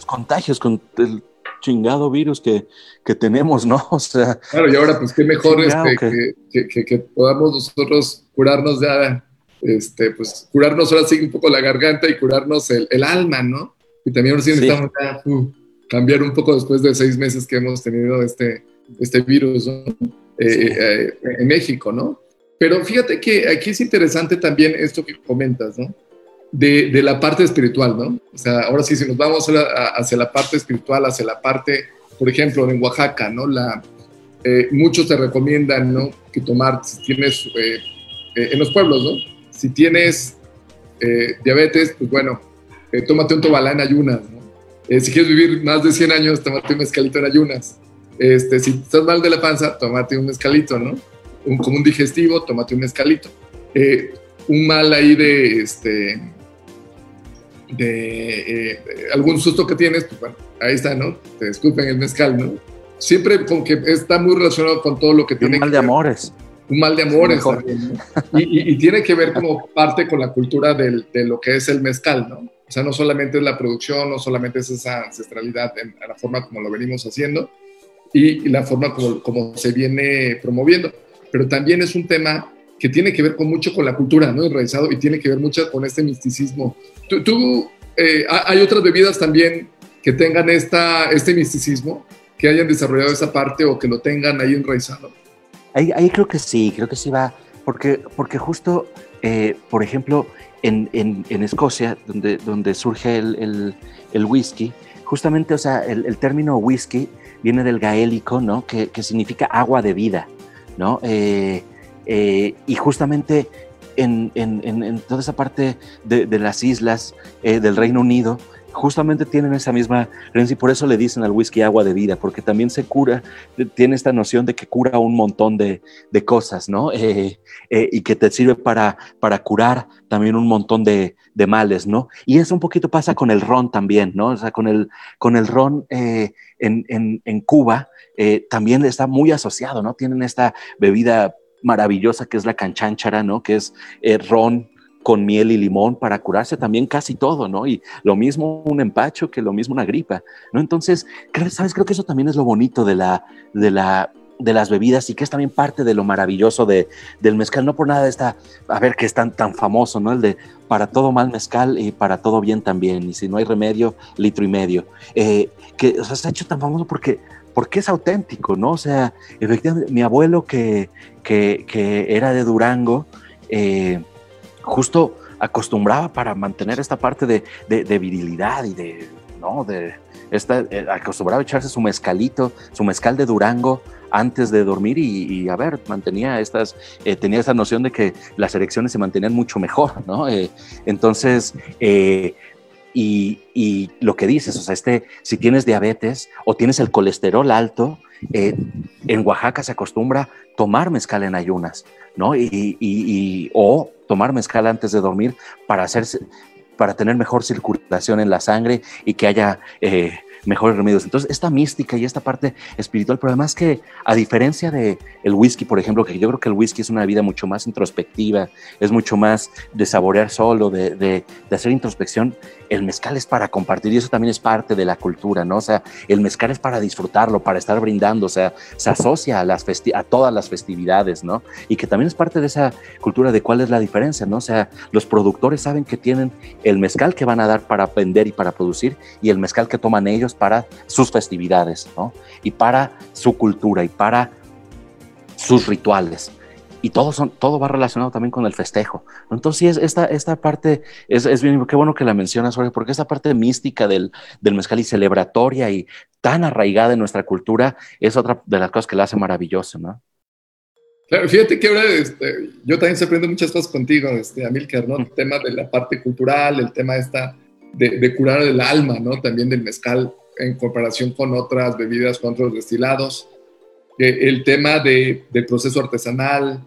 contagios con el chingado virus que, que, tenemos, ¿no? [laughs] O sea... Claro, y ahora pues qué mejor este, que, que, podamos nosotros curarnos ya, este, pues curarnos ahora sí un poco la garganta y curarnos el, el alma, ¿no? Y también ahora sí necesitamos uh, cambiar un poco después de seis meses que hemos tenido este, este virus eh, eh, en México, ¿no? Pero fíjate que aquí es interesante también esto que comentas, ¿no? De, de la parte espiritual, ¿no? O sea, ahora sí, si nos vamos hacia la parte espiritual, hacia la parte, por ejemplo, en Oaxaca, ¿no? La, eh, muchos te recomiendan, ¿no? Que tomar, si tienes, en los pueblos, ¿no? Si tienes diabetes, pues bueno, tómate un tobalá en ayunas, ¿no? Eh, si quieres vivir más de 100 años, tómate un mezcalito en ayunas. Este, si estás mal de la panza, tómate un mezcalito, ¿no? Un, como un digestivo, tómate un mezcalito. Eh, un mal ahí de, este, de eh, algún susto que tienes, pues bueno, ahí está, ¿no? Te disculpen el mezcal, ¿no? Siempre como que está muy relacionado con todo lo que tiene. Un mal de amores. Un mal de amores. y, y, tiene que ver como parte con la cultura del, de lo que es el mezcal, ¿no? O sea, no solamente es la producción, no solamente es esa ancestralidad en, la forma como lo venimos haciendo y, la forma como, como, se viene promoviendo, pero también es un tema que tiene que ver con mucho con la cultura, ¿no? Enraizado y tiene que ver mucho con este misticismo. ¿Tú, eh, hay otras bebidas también que tengan esta, este misticismo, que hayan desarrollado esa parte o que lo tengan ahí enraizado? Ahí, ahí creo que sí, creo que sí va, porque, porque justo, eh, por ejemplo, en, en, Escocia, donde, donde surge el, el, whisky, justamente, o sea, el, término whisky viene del gaélico, ¿no? Que, que significa agua de vida, ¿no? Eh, eh, y justamente en, en, toda esa parte de, de las islas eh, del Reino Unido, justamente tienen esa misma creencia y por eso le dicen al whisky agua de vida, porque también se cura, tiene esta noción de que cura un montón de, cosas, ¿no? Eh, eh, y que te sirve para, para curar también un montón de, de, males, ¿no? Y eso un poquito pasa con el ron también, ¿no? O sea, con el, con el ron eh, en, en, en, Cuba también está muy asociado, ¿no? Tienen esta bebida maravillosa que es la canchanchara, ¿no? Que es ron con miel y limón para curarse también casi todo, ¿no? Y lo mismo un empacho que lo mismo una gripa, ¿no? Entonces, ¿sabes? Creo que eso también es lo bonito de la, de la, de las bebidas y que es también parte de lo maravilloso de, del mezcal. No por nada está, a ver, que es tan, tan famoso, ¿no? El de para todo mal mezcal y para todo bien también. Y si no hay remedio, litro y medio. Eh, que o sea, se ha hecho tan famoso porque, porque es auténtico, ¿no? O sea, efectivamente, mi abuelo que, que, que era de Durango, eh, justo acostumbraba para mantener esta parte de, de, virilidad y de, ¿no? De esta, eh, acostumbraba a echarse su mezcalito, su mezcal de Durango antes de dormir y, a ver, mantenía estas, eh, tenía esa noción de que las erecciones se mantenían mucho mejor, ¿no? Eh, entonces, y, lo que dices, o sea, este, si tienes diabetes o tienes el colesterol alto, en Oaxaca se acostumbra tomar mezcal en ayunas, ¿no? Y, o tomar mezcal antes de dormir para, hacerse, para tener mejor circulación en la sangre y que haya eh, mejores remedios. Entonces, esta mística y esta parte espiritual, pero además que a diferencia de el whisky, por ejemplo, que yo creo que el whisky es una vida mucho más introspectiva, es mucho más de saborear solo, de hacer introspección, el mezcal es para compartir y eso también es parte de la cultura, ¿no? O sea, el mezcal es para disfrutarlo, para estar brindando, o sea, se asocia a, las a todas las festividades, ¿no? Y que también es parte de esa cultura de cuál es la diferencia, ¿no? O sea, los productores saben que tienen el mezcal que van a dar para vender y para producir y el mezcal que toman ellos para sus festividades, ¿no? Y para su cultura y para sus rituales y todo, son, todo va relacionado también con el festejo. Entonces, esta, esta parte es, es bien, qué bueno que la mencionas, Jorge, porque esta parte mística del, del mezcal y celebratoria y tan arraigada en nuestra cultura es otra de las cosas que la hace maravilloso, ¿no? Claro, fíjate que ahora este, yo también se aprendo muchas cosas contigo, este, Amilcar, ¿no? El tema de la parte cultural, el tema esta de, de curar el alma, ¿no? También del mezcal en comparación con otras bebidas, con otros destilados. el tema de, del proceso artesanal,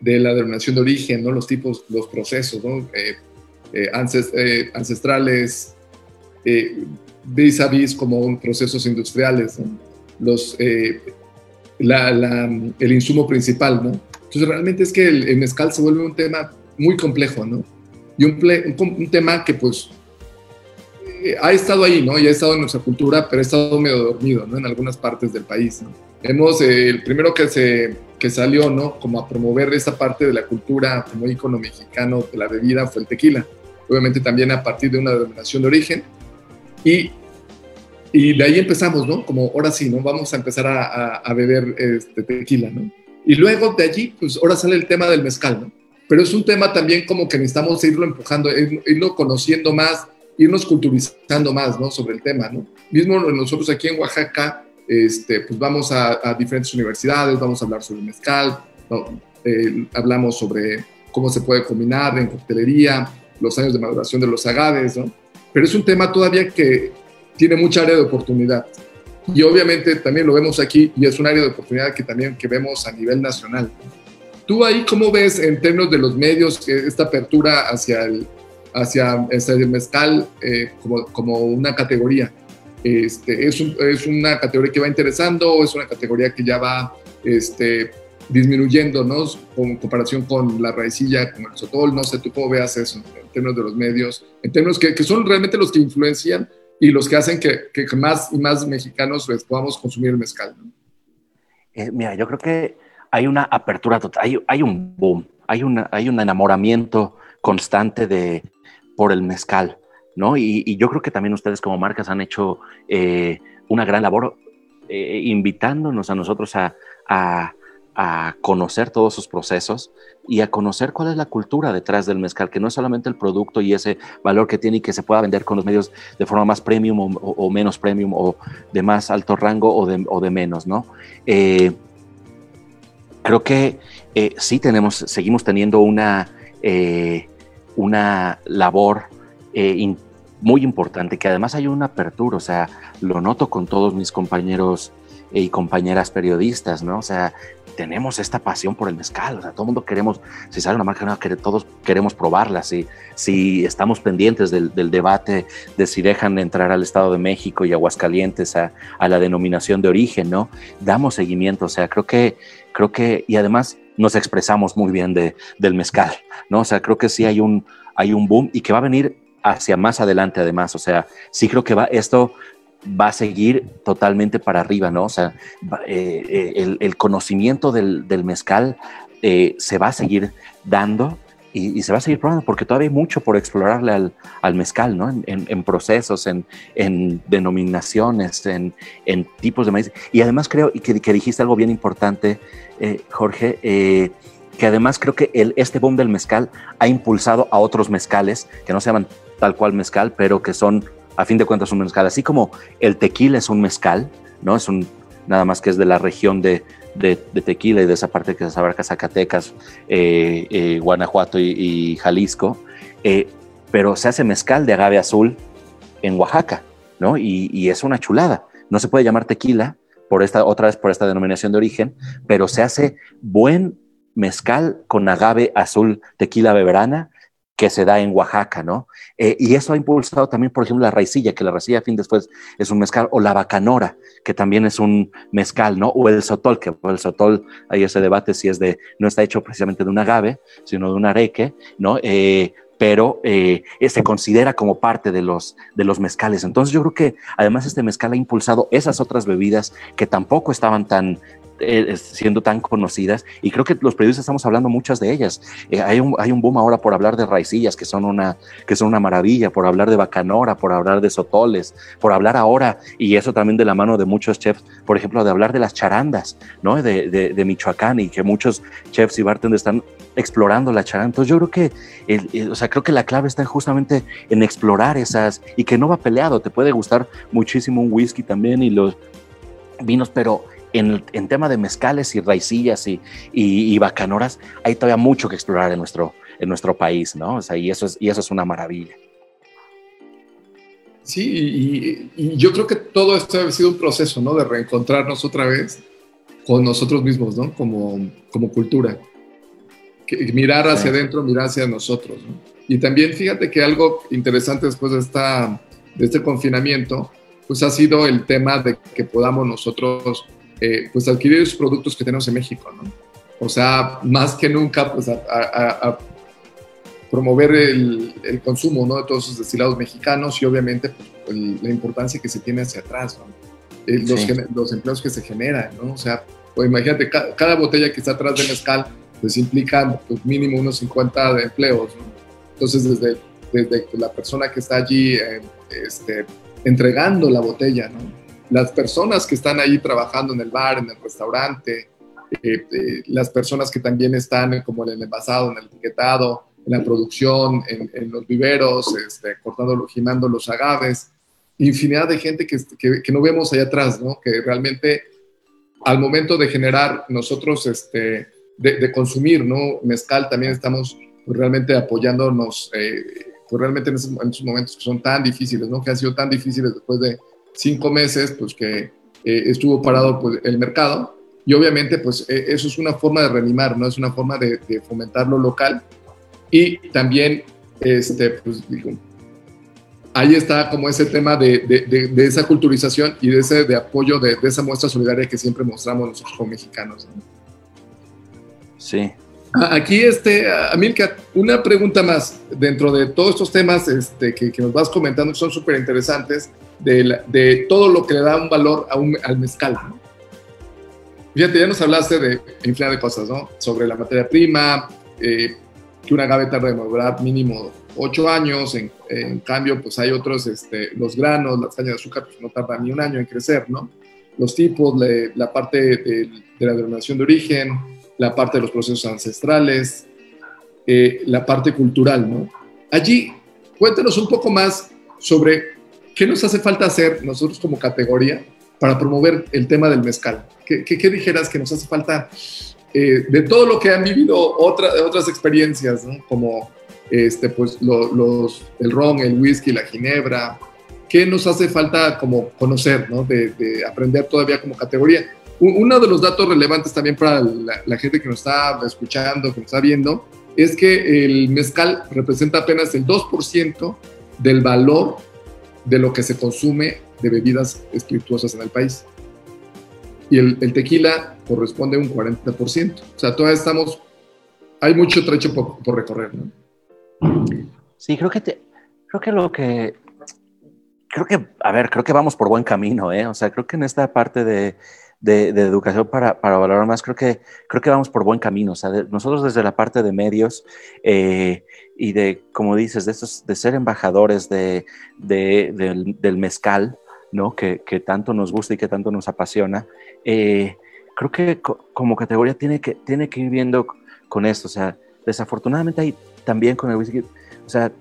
de la denominación de origen, ¿no? los tipos, los procesos ¿no? Eh, eh, eh, ancestrales, vis a vis como procesos industriales, los, eh, el insumo principal, ¿no? Entonces realmente es que el, mezcal se vuelve un tema muy complejo, ¿no? Y un, un, tema que pues eh, ha estado ahí, ¿no? Y ha estado en nuestra cultura, pero ha estado medio dormido, ¿no? En algunas partes del país, ¿no? Hemos, eh, el primero que, se, que salió, ¿no? Como a promover esa parte de la cultura como ícono mexicano de la bebida fue el tequila. Obviamente también a partir de una denominación de origen. Y y de ahí empezamos, ¿no? Como ahora sí, ¿no? Vamos a empezar a, a, beber este, tequila, ¿no? Y luego de allí, pues ahora sale el tema del mezcal, ¿no? Pero es un tema también como que necesitamos irlo empujando, irlo conociendo más, irnos culturizando más, ¿no? Sobre el tema, ¿no? Mismo nosotros aquí en Oaxaca, este, pues vamos a, diferentes universidades, vamos a hablar sobre mezcal, eh, hablamos sobre cómo se puede combinar en coctelería, los años de maduración de los agaves, ¿no? Pero es un tema todavía que tiene mucha área de oportunidad. Y obviamente también lo vemos aquí y es un área de oportunidad que también que vemos a nivel nacional. ¿Tú ahí cómo ves en términos de los medios esta apertura hacia el, hacia, el mezcal eh, como, como, una categoría? Este, ¿es, ¿Es una categoría que va interesando es una categoría que ya va este, disminuyendo, ¿no? Con comparación con la raicilla, con el sotol, no sé, tú cómo veas eso en términos de los medios, en términos que, son realmente los que influencian y los que hacen que, más y más mexicanos pues, podamos consumir el mezcal. Eh, mira, yo creo que hay una apertura total, hay, hay un boom, hay, una, hay un enamoramiento constante de, por el mezcal, ¿no? Y, yo creo que también ustedes como marcas han hecho eh, una gran labor eh, invitándonos a nosotros a, conocer todos sus procesos y a conocer cuál es la cultura detrás del mezcal, que no es solamente el producto y ese valor que tiene y que se pueda vender con los medios de forma más premium o, menos premium o de más alto rango o de, menos, ¿no? Eh, creo que sí tenemos, seguimos teniendo una, una labor muy importante, que además hay una apertura, o sea, lo noto con todos mis compañeros y compañeras periodistas, ¿no? O sea, tenemos esta pasión por el mezcal, o sea, todo el mundo queremos, si sale una marca nueva, todos queremos probarla, si, si estamos pendientes del, debate de si dejan entrar al Estado de México y Aguascalientes a, a, la denominación de origen, ¿no? Damos seguimiento, o sea, creo que, creo que, y además nos expresamos muy bien de, del mezcal, ¿no? O sea, creo que sí hay un, hay un boom y que va a venir hacia más adelante además, o sea, sí creo que va, esto va a seguir totalmente para arriba, ¿no? O sea, eh, eh, el, conocimiento del, mezcal eh, se va a seguir dando y, se va a seguir probando porque todavía hay mucho por explorarle al, mezcal, ¿no? En, procesos, en, denominaciones, en, tipos de maíz. Y además creo y que, dijiste algo bien importante, Jorge, que además creo que el, este boom del mezcal ha impulsado a otros mezcales que no se llaman tal cual mezcal, pero que son a fin de cuentas un mezcal. Así como el tequila es un mezcal, ¿no? Es un, nada más que es de la región de, tequila y de esa parte que se abarca Zacatecas, eh, eh, Guanajuato y, Jalisco, eh, pero se hace mezcal de agave azul en Oaxaca, ¿no? Y, y, es una chulada. No se puede llamar tequila por esta, otra vez por esta denominación de origen, pero se hace buen mezcal con agave azul tequila beberana que se da en Oaxaca, ¿no? Eh, y eso ha impulsado también, por ejemplo, la raicilla, que la raicilla a fin después es un mezcal, o la bacanora, que también es un mezcal, ¿no? O el sotol, que el sotol, hay ese debate si es de, no está hecho precisamente de un agave, sino de un areque, ¿no? Eh, pero eh, se considera como parte de los, de los mezcales. Entonces yo creo que además este mezcal ha impulsado esas otras bebidas que tampoco estaban tan eh, siendo tan conocidas y creo que los periodistas estamos hablando muchas de ellas. Eh, hay, un, hay un boom ahora por hablar de raicillas que son, una, que son una maravilla, por hablar de bacanora, por hablar de sotoles, por hablar ahora, y eso también de la mano de muchos chefs, por ejemplo, de hablar de las charandas, ¿no? De, de, Michoacán y que muchos chefs y bartenders están explorando la charanda. Entonces yo creo que, o sea, creo que la clave está justamente en explorar esas y que no va peleado, te puede gustar muchísimo un whisky también y los vinos, pero en, en tema de mezcales y raicillas y, y, bacanoras, hay todavía mucho que explorar en nuestro, en nuestro país, ¿no? O sea, y eso es, y eso es una maravilla. Sí, y, yo creo que todo esto ha sido un proceso, ¿no? De reencontrarnos otra vez con nosotros mismos, ¿no? Como, como cultura. Que, mirar hacia adentro, mirar hacia nosotros, ¿no? Y también fíjate que algo interesante después de esta de este confinamiento, pues ha sido el tema de que podamos nosotros eh, pues adquirir los productos que tenemos en México, ¿no? O sea, más que nunca, pues a, promover el, el, consumo, ¿no? De todos esos destilados mexicanos y obviamente pues, la importancia que se tiene hacia atrás, ¿no? Eh, los, los, empleos que se generan, ¿no? O sea, pues imagínate, cada, botella que está atrás de mezcal, pues implica pues, mínimo unos 50 de empleos, ¿no? Entonces, desde, desde la persona que está allí eh, este, entregando la botella, ¿no? Las personas que están ahí trabajando en el bar, en el restaurante, eh, eh, las personas que también están como en el envasado, en el etiquetado, en la producción, en, los viveros, este, cortando, gimando los agaves, infinidad de gente que, que, no vemos allá atrás, ¿no? Que realmente al momento de generar nosotros, este, de, consumir, ¿no? Mezcal también estamos pues, realmente apoyándonos, eh, pues realmente en esos, momentos que son tan difíciles, ¿no? Que han sido tan difíciles después de cinco meses, pues que eh, estuvo parado pues, el mercado. Y obviamente, pues eh, eso es una forma de reanimar, ¿no? Es una forma de, fomentar lo local. Y también, este, pues digo, ahí está como ese tema de, de, esa culturización y de ese de apoyo de, esa muestra solidaria que siempre mostramos nosotros como mexicanos. Sí, Ah, aquí, este, Amilcar, una pregunta más dentro de todos estos temas este, que, nos vas comentando, que son súper interesantes, de, todo lo que le da un valor a un, al mezcal. Fíjate, ya nos hablaste de infinidad de cosas, ¿no? Sobre la materia prima, eh, que una agave tarda en mínimo ocho años, en, cambio, pues hay otros, este, los granos, las cañas de azúcar, pues no tardan ni un año en crecer, ¿no? Los tipos, la parte de, la denominación de origen, la parte de los procesos ancestrales, eh, la parte cultural, ¿no? Allí, cuéntenos un poco más sobre qué nos hace falta hacer nosotros como categoría para promover el tema del mezcal. ¿Qué, qué, dijeras que nos hace falta eh, de todo lo que han vivido otras experiencias, ¿no? como este, pues, los, el ron, el whisky, la ginebra? ¿Qué nos hace falta como conocer, ¿no? de, de aprender todavía como categoría? Uno de los datos relevantes también para la, gente que nos está escuchando, que nos está viendo, es que el mezcal representa apenas el 2% del valor de lo que se consume de bebidas espirituosas en el país. Y el, tequila corresponde a un 40%. O sea, todavía estamos, hay mucho trecho por, recorrer, ¿no? Sí, creo que, te, creo que lo que, creo que, a ver, creo que vamos por buen camino, ¿eh? O sea, creo que en esta parte de, de, educación para, para, valorar más, creo que, creo que vamos por buen camino. O sea, nosotros desde la parte de medios eh, y de, como dices, de, estos, de ser embajadores de, del, del, mezcal, ¿no? Que, que, tanto nos gusta y que tanto nos apasiona, eh, creo que como categoría tiene que, tiene que ir viendo con esto. O sea, desafortunadamente hay también con el whisky, o sea,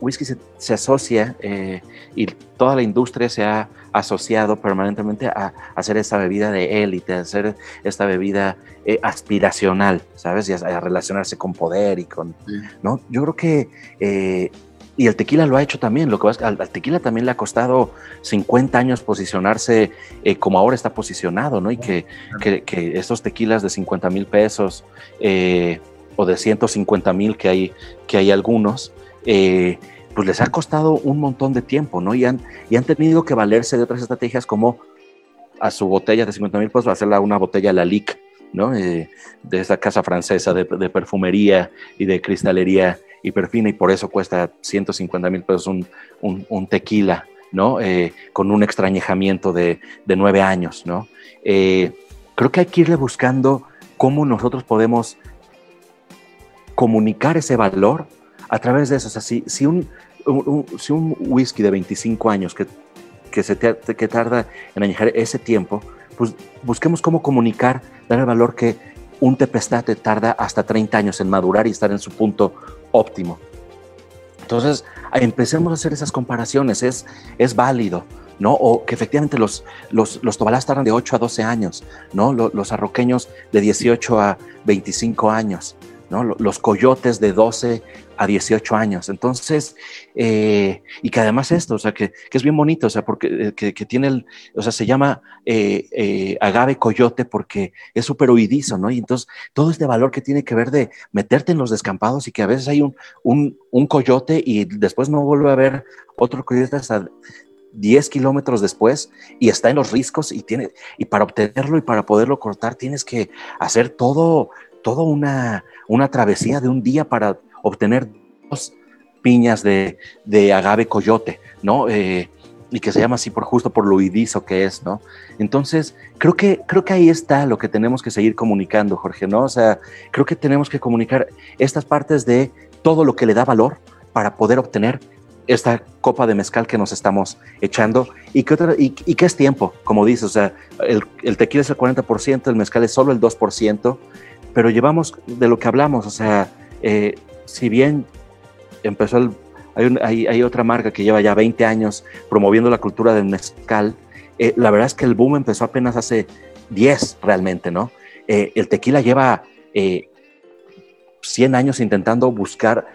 whisky se, asocia eh, y toda la industria se ha asociado permanentemente a, hacer esta bebida de élite, a hacer esta bebida eh, aspiracional, ¿sabes? Y a, relacionarse con poder y con... ¿no? Yo creo que... Eh, y el tequila lo ha hecho también, lo que al, tequila también le ha costado 50 años posicionarse como ahora está posicionado, ¿no? Y que, que, estos tequilas de 50 mil pesos o de 150 mil que hay, que hay algunos, eh, pues les ha costado un montón de tiempo, ¿no? Y han, y han tenido que valerse de otras estrategias como a su botella de 50 mil pesos hacerla una botella la LIC, ¿no? Eh, de esa casa francesa de, perfumería y de cristalería hiperfina y por eso cuesta 150 mil pesos un, tequila, ¿no? Eh, con un extrañejamiento de, de nueve años, ¿no? creo que hay que irle buscando cómo nosotros podemos comunicar ese valor a través de eso. O sea, si, un, si un whisky de 25 años que, que, se que tarda en añejar ese tiempo, pues busquemos cómo comunicar, dar el valor que un tepestate tarda hasta 30 años en madurar y estar en su punto óptimo. Entonces, empecemos a hacer esas comparaciones, es, es válido, ¿no? O que efectivamente los, los, los tobalás tardan de 8 a 12 años, ¿no? Los, los arroqueños de 18 a 25 años, ¿no? Los coyotes de 12 a 18 años. Entonces, eh, y que además esto, o sea, que, es bien bonito, o sea, porque eh, que, tiene el, o sea, se llama eh, agave coyote porque es súper huidizo, ¿no? Y entonces, todo este valor que tiene que ver de meterte en los descampados y que a veces hay un, un, un coyote y después no vuelve a haber otro coyote hasta 10 kilómetros después y está en los riscos y tiene, y para obtenerlo y para poderlo cortar tienes que hacer todo, todo una, una travesía de un día para obtener dos piñas de, agave coyote, ¿no? Eh, y que se llama así por justo por lo idizo que es, ¿no? Entonces, creo que, creo que ahí está lo que tenemos que seguir comunicando, Jorge, ¿no? O sea, creo que tenemos que comunicar estas partes de todo lo que le da valor para poder obtener esta copa de mezcal que nos estamos echando y que, otra, y, que es tiempo, como dices, o sea, el, el, tequila es el 40%, el mezcal es solo el 2%, pero llevamos de lo que hablamos, o sea, eh, si bien empezó el, hay, hay, otra marca que lleva ya 20 años promoviendo la cultura del mezcal, eh, la verdad es que el boom empezó apenas hace 10 realmente, ¿no? Eh, el tequila lleva 100 años intentando buscar,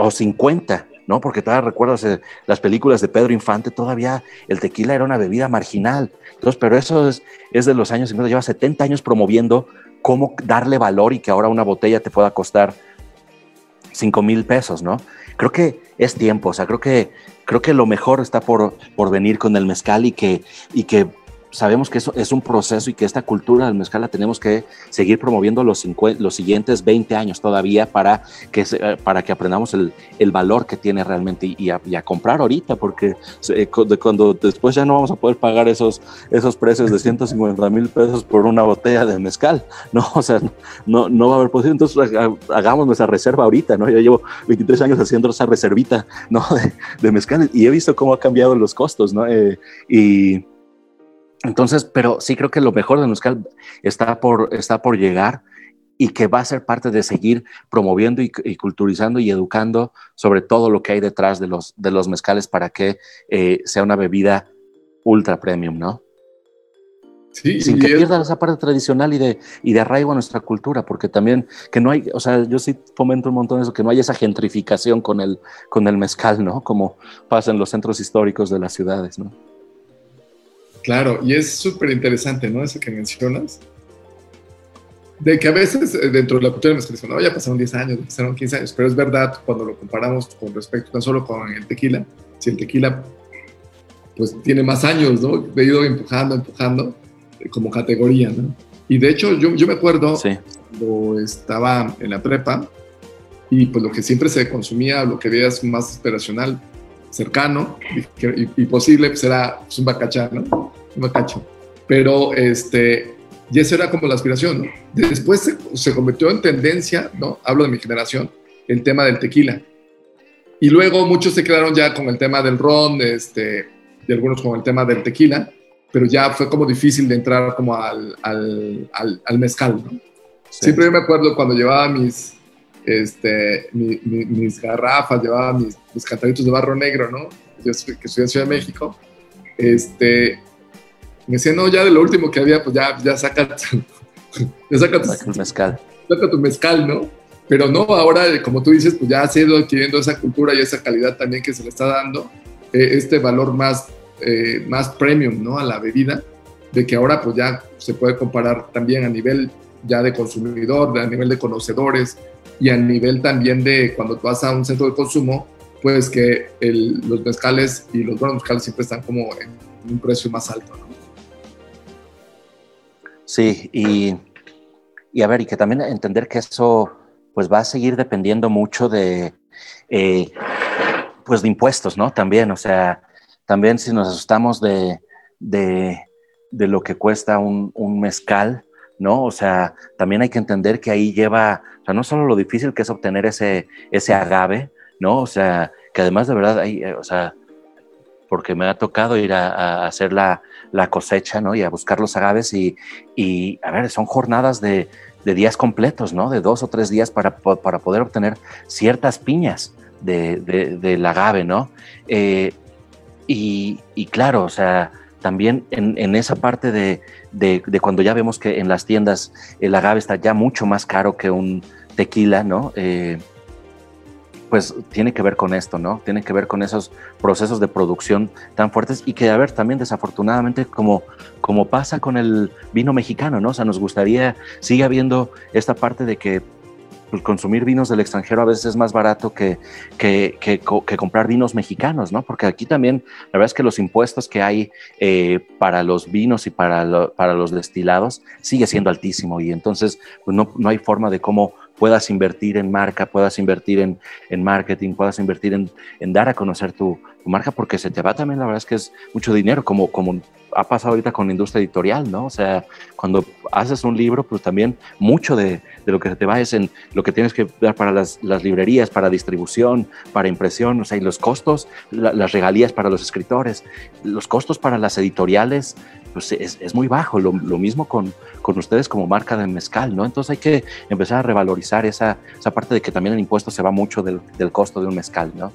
o 50, ¿no? Porque todavía recuerdas las películas de Pedro Infante, todavía el tequila era una bebida marginal. Entonces, pero eso es, es de los años 50, lleva 70 años promoviendo cómo darle valor y que ahora una botella te pueda costar 5 mil pesos, ¿no? Creo que es tiempo, o sea, creo que, creo que lo mejor está por, por venir con el mezcal y que, y que sabemos que eso es un proceso y que esta cultura del mezcal la tenemos que seguir promoviendo los, los siguientes 20 años todavía para que, para que aprendamos el, el valor que tiene realmente y, a, comprar ahorita, porque cuando después ya no vamos a poder pagar esos, esos precios de 150 mil pesos por una botella de mezcal, [laughs] ¿no? O sea, no, no va a haber posible. Entonces hagamos nuestra reserva ahorita, ¿no? Yo llevo 23 años haciendo esa reservita, [laughs] ¿no? De, de mezcal y he visto cómo ha cambiado los costos, ¿no? Eh, y entonces, pero sí creo que lo mejor de mezcal está por, está por llegar y que va a ser parte de seguir promoviendo y, culturizando y educando sobre todo lo que hay detrás de los, de los mezcales para que eh, sea una bebida ultra premium, ¿no? Sí, Sin que pierda esa parte tradicional y de, y de arraigo a nuestra cultura, porque también que no hay, o sea, yo sí fomento un montón eso, que no hay esa gentrificación con el, con el mezcal, ¿no? Como pasa en los centros históricos de las ciudades, ¿no? Claro, y es súper interesante, ¿no? Eso que mencionas. De que a veces eh, dentro de la cultura nos dicen, no, ya pasaron 10 años, ya pasaron 15 años, pero es verdad cuando lo comparamos con respecto no solo con el tequila, si el tequila pues tiene más años, ¿no? He ido empujando, empujando eh, como categoría, ¿no? Y de hecho yo, yo me acuerdo cuando estaba en la prepa y pues lo que siempre se consumía, lo que veías más aspiracional, cercano y, posible, pues era pues, un bacachá, ¿no? Un bacacho. Pero este, y eso era como la aspiración, ¿no? Después se, se, convirtió en tendencia, ¿no? Hablo de mi generación, el tema del tequila. Y luego muchos se quedaron ya con el tema del ron, este, y algunos con el tema del tequila, pero ya fue como difícil de entrar como al, al, al, mezcal, ¿no? Siempre yo me acuerdo cuando llevaba mis, este, mis garrafas, llevaba mis, mis cantaritos de barro negro, ¿no? Yo que estoy en Ciudad de México. Este, me decía, no, ya de lo último que había, pues ya, ya saca, [laughs] ya saca tu, mezcal. Saca tu mezcal, ¿no? Pero no, ahora, como tú dices, pues ya ha sido adquiriendo esa cultura y esa calidad también que se le está dando, eh, este valor más, eh, más premium, ¿no? A la bebida, de que ahora pues ya se puede comparar también a nivel ya de consumidor, a nivel de conocedores, y a nivel también de cuando tú vas a un centro de consumo, pues que los mezcales y los buenos mezcales siempre están como en un precio más alto. ¿no? Sí, y, y, a ver, y que también entender que eso pues va a seguir dependiendo mucho de, eh, pues de impuestos, ¿no? También, o sea, también si nos asustamos de, de, de lo que cuesta un, un mezcal, ¿no? O sea, también hay que entender que ahí lleva, o sea, no solo lo difícil que es obtener ese, ese agave, ¿no? O sea, que además de verdad, hay, eh, o sea, porque me ha tocado ir a, hacer la, cosecha, ¿no? Y a buscar los agaves y, y a ver, son jornadas de, días completos, ¿no? De dos o tres días para, para poder obtener ciertas piñas de, del agave, ¿no? Eh, y, y, claro, o sea, también en, esa parte de, cuando ya vemos que en las tiendas el agave está ya mucho más caro que un, tequila, ¿no? pues tiene que ver con esto, ¿no? Tiene que ver con esos procesos de producción tan fuertes y que, a ver, también desafortunadamente, como, como pasa con el vino mexicano, ¿no? O sea, nos gustaría, sigue habiendo esta parte de que pues, consumir vinos del extranjero a veces es más barato que, que, comprar vinos mexicanos, ¿no? Porque aquí también, la verdad es que los impuestos que hay eh, para los vinos y para, para los destilados sigue siendo altísimo y entonces pues, no, no hay forma de cómo puedas invertir en marca, puedas invertir en, en marketing, puedas invertir en, en dar a conocer tu, marca, porque se te va también, la verdad es que es mucho dinero, como, como ha pasado ahorita con la industria editorial, ¿no? O sea, cuando haces un libro, pues también mucho de, de lo que se te va es en lo que tienes que dar para las, las librerías, para distribución, para impresión, o sea, y los costos, las regalías para los escritores, los costos para las editoriales, pues es, es muy bajo. Lo, lo mismo con, con, ustedes como marca de mezcal, ¿no? Entonces hay que empezar a revalorizar esa, esa parte de que también el impuesto se va mucho del, del costo de un mezcal, ¿no?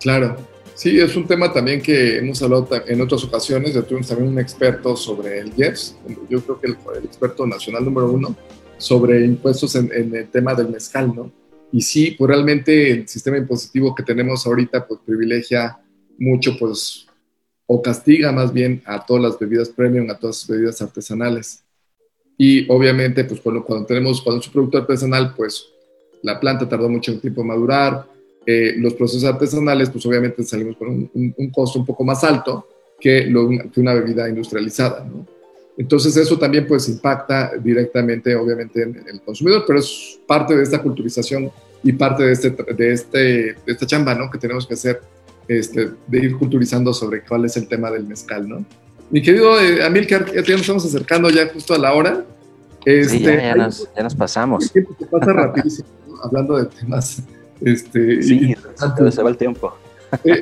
Claro, Sí, es un tema también que hemos hablado en otras ocasiones. Ya tuvimos también un experto sobre el IEPS, yo creo que el, experto nacional número uno, sobre impuestos en, el tema del mezcal, ¿no? Y sí, pues realmente el sistema impositivo que tenemos ahorita, pues privilegia mucho, pues, o castiga más bien a todas las bebidas premium, a todas las bebidas artesanales. Y obviamente, pues cuando, cuando tenemos, cuando es un producto artesanal, pues la planta tardó mucho tiempo en madurar, eh, los procesos artesanales, pues obviamente salimos con un, costo un poco más alto que, que una bebida industrializada, ¿no? Entonces eso también pues impacta directamente obviamente en, el consumidor, pero es parte de esta culturización y parte de, este, de, este, de esta chamba, ¿no? Que tenemos que hacer, este, de ir culturizando sobre cuál es el tema del mezcal, ¿no? Mi querido eh, Amilcar, ya nos estamos acercando ya justo a la hora. Este, sí, ya, nos, ya, nos, pasamos. [laughs] Se pasa rapidísimo, hablando de temas este, sí, se va el tiempo. Eh,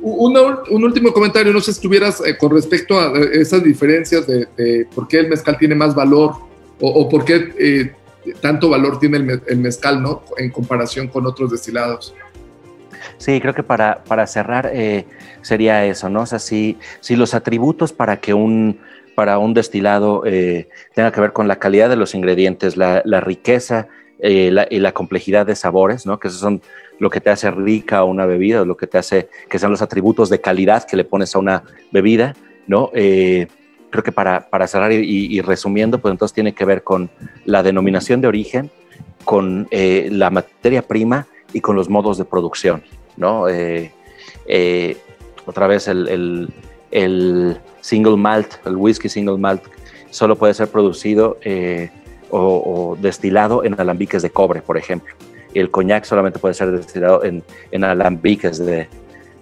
un último comentario, no sé si tuvieras eh, con respecto a eh, esas diferencias de, por qué el mezcal tiene más valor o, por qué tanto valor tiene el, mezcal, ¿no? En comparación con otros destilados. Sí, creo que para, para cerrar sería eso, ¿no? O sea, si, si los atributos para que un, para un destilado tenga que ver con la calidad de los ingredientes, la, la riqueza eh, y la complejidad de sabores, ¿no? Que esos son lo que te hace rica una bebida, lo que te hace que sean los atributos de calidad que le pones a una bebida, ¿no? Eh, creo que para, para cerrar y, resumiendo, pues entonces tiene que ver con la denominación de origen, con eh, la materia prima y con los modos de producción, ¿no? otra vez el, el, el, single malt, el whisky single malt, solo puede ser producido o, destilado en alambiques de cobre, por ejemplo. El coñac solamente puede ser destilado en, en alambiques de,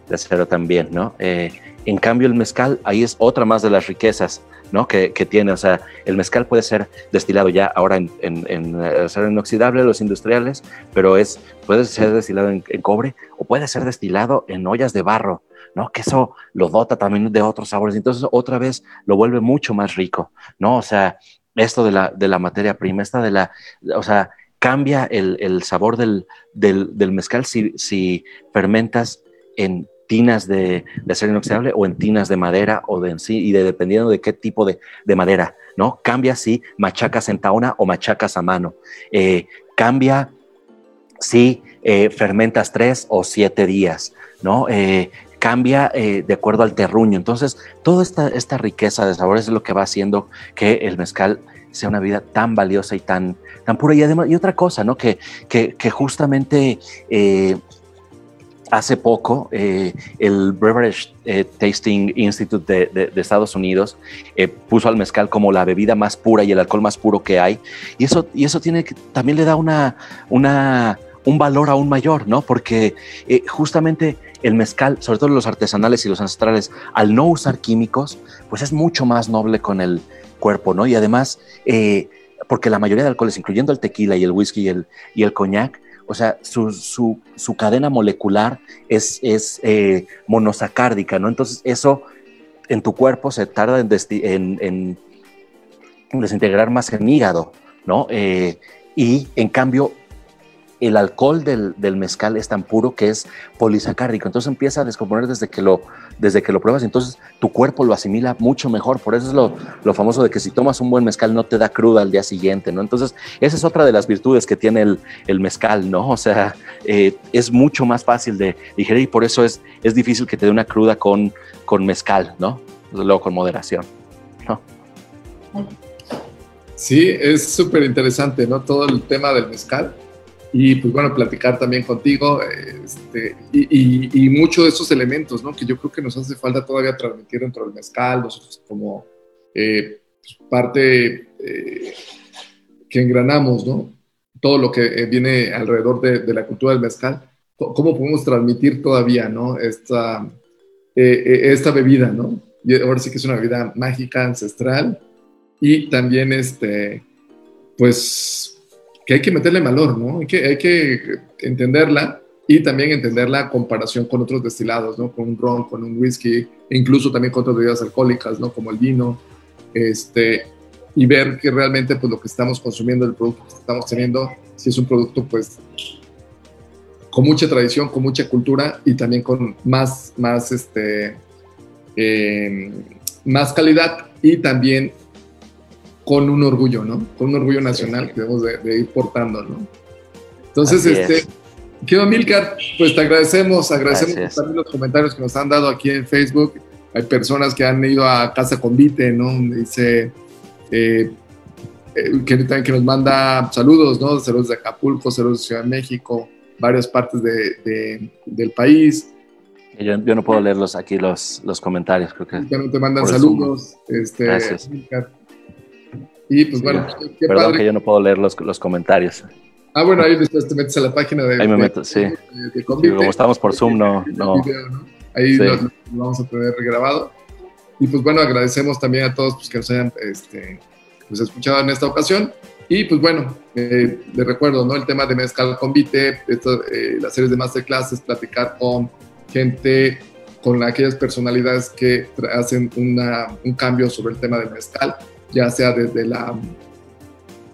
de, acero también, ¿no? Eh, en cambio, el mezcal, ahí es otra más de las riquezas, ¿no? Que, que tiene, o sea, el mezcal puede ser destilado ya ahora en, en, en acero inoxidable, los industriales, pero es, puede ser destilado en, cobre o puede ser destilado en ollas de barro, ¿no? Que eso lo dota también de otros sabores. Entonces, otra vez lo vuelve mucho más rico, ¿no? O sea, esto de la, de la materia prima, esta de la, o sea, cambia el, el sabor del, del, del mezcal si, si, fermentas en tinas de, de, acero inoxidable o en tinas de madera o de en sí, y de, dependiendo de qué tipo de, de, madera, ¿no? Cambia si machacas en taona o machacas a mano. Eh, cambia si eh, fermentas tres o siete días, ¿no? Eh, cambia eh, de acuerdo al terruño. Entonces, toda esta, esta riqueza de sabores es lo que va haciendo que el mezcal sea una vida tan valiosa y tan, tan pura. Y además, y otra cosa, ¿no? Que, que, justamente eh, hace poco eh, el Beverage Tasting Institute de, de, Estados Unidos puso al mezcal como la bebida más pura y el alcohol más puro que hay. Y eso, y eso tiene que, también le da una, una, un valor aún mayor, ¿no? Porque justamente el mezcal, sobre todo los artesanales y los ancestrales, al no usar químicos, pues es mucho más noble con el cuerpo, ¿no? Y además, eh, porque la mayoría de alcoholes, incluyendo el tequila y el whisky y el, y el coñac, o sea, su, su, cadena molecular es, es eh, monosacárdica, ¿no? Entonces, eso en tu cuerpo se tarda en, en, desintegrar más en hígado, ¿no? Eh, y en cambio, el alcohol del, mezcal es tan puro que es polisacárico, entonces empieza a descomponer desde que lo, desde que lo pruebas, entonces tu cuerpo lo asimila mucho mejor, por eso es lo, famoso de que si tomas un buen mezcal no te da cruda al día siguiente, ¿no? Entonces esa es otra de las virtudes que tiene el, mezcal, ¿no? O sea, eh, es mucho más fácil de digerir y por eso es, es difícil que te dé una cruda con, con mezcal, ¿no? Luego con moderación. Sí, es súper interesante, ¿no? Todo el tema del mezcal y pues bueno, platicar también contigo este, y, y, muchos de esos elementos, ¿no? Que yo creo que nos hace falta todavía transmitir dentro del mezcal, nosotros como eh, pues, parte eh, que engranamos, ¿no? Todo lo que eh, viene alrededor de, la cultura del mezcal, ¿cómo podemos transmitir todavía, ¿no? Esta, esta bebida, ¿no? Y ahora sí que es una bebida mágica, ancestral y también, este, pues, que hay que meterle valor, ¿no? Hay que, hay que entenderla y también entender la comparación con otros destilados, ¿no? Con un ron, con un whisky, incluso también con otras bebidas alcohólicas, ¿no? Como el vino, este, y ver que realmente pues lo que estamos consumiendo, el producto que estamos teniendo, si es un producto pues con mucha tradición, con mucha cultura y también con más, más, este, eh, más calidad y también con un orgullo, ¿no? Con un orgullo nacional que debemos de, ir portando, ¿no? Entonces, este, quiero Milcar, pues te agradecemos, agradecemos también los comentarios que nos han dado aquí en Facebook. Hay personas que han ido a Casa Convite, ¿no? Dice eh, eh, que también que nos manda saludos, ¿no? Saludos de Acapulco, saludos de Ciudad de México, varias partes de, del país. Yo, yo, no puedo leerlos aquí los, los comentarios, creo que. Ya te mandan saludos. Este, Gracias. Y pues bueno, qué Perdón que yo no puedo leer los, los comentarios. Ah, bueno, ahí después te metes a la página de. Ahí me meto, sí. como estamos por Zoom, no. no. Ahí lo, vamos a tener grabado. Y pues bueno, agradecemos también a todos pues, que nos hayan este, pues, escuchado en esta ocasión. Y pues bueno, eh, les recuerdo, ¿no? El tema de Mezcal Convite, eh, las series de masterclasses, platicar con gente, con aquellas personalidades que hacen una, un cambio sobre el tema del mezcal ya sea desde, la,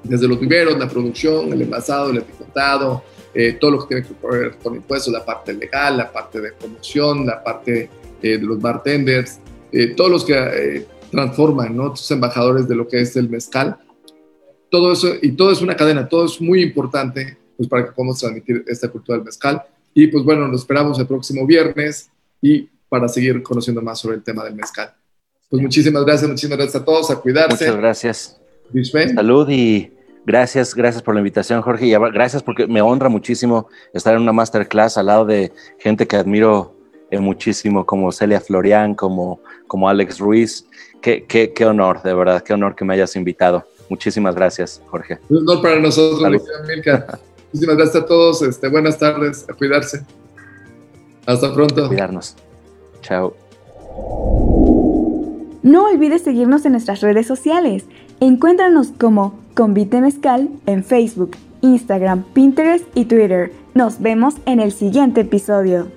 desde los viveros, la producción, el envasado, el etiquetado, eh, todo lo que tiene que ver con impuestos, la parte legal, la parte de promoción, la parte eh, de los bartenders, eh, todos los que transforman, ¿no? Estos embajadores de lo que es el mezcal. Todo eso, y todo es una cadena, todo es muy importante pues, para que podamos transmitir esta cultura del mezcal. Y pues bueno, nos esperamos el próximo viernes y para seguir conociendo más sobre el tema del mezcal. Pues muchísimas gracias, muchísimas gracias a todos, a cuidarse. Muchas gracias. Salud y gracias, gracias por la invitación, Jorge, y gracias porque me honra muchísimo estar en una masterclass al lado de gente que admiro eh, muchísimo, como Celia Florian, como, como Alex Ruiz. Qué, qué, qué honor, de verdad, qué honor que me hayas invitado. Muchísimas gracias, Jorge. Un honor para nosotros, Milka. Muchísimas gracias a todos. Este, buenas tardes, a cuidarse. Hasta pronto. cuidarnos. Chao. No olvides seguirnos en nuestras redes sociales. Encuéntranos como Convite Mezcal en Facebook, Instagram, Pinterest y Twitter. Nos vemos en el siguiente episodio.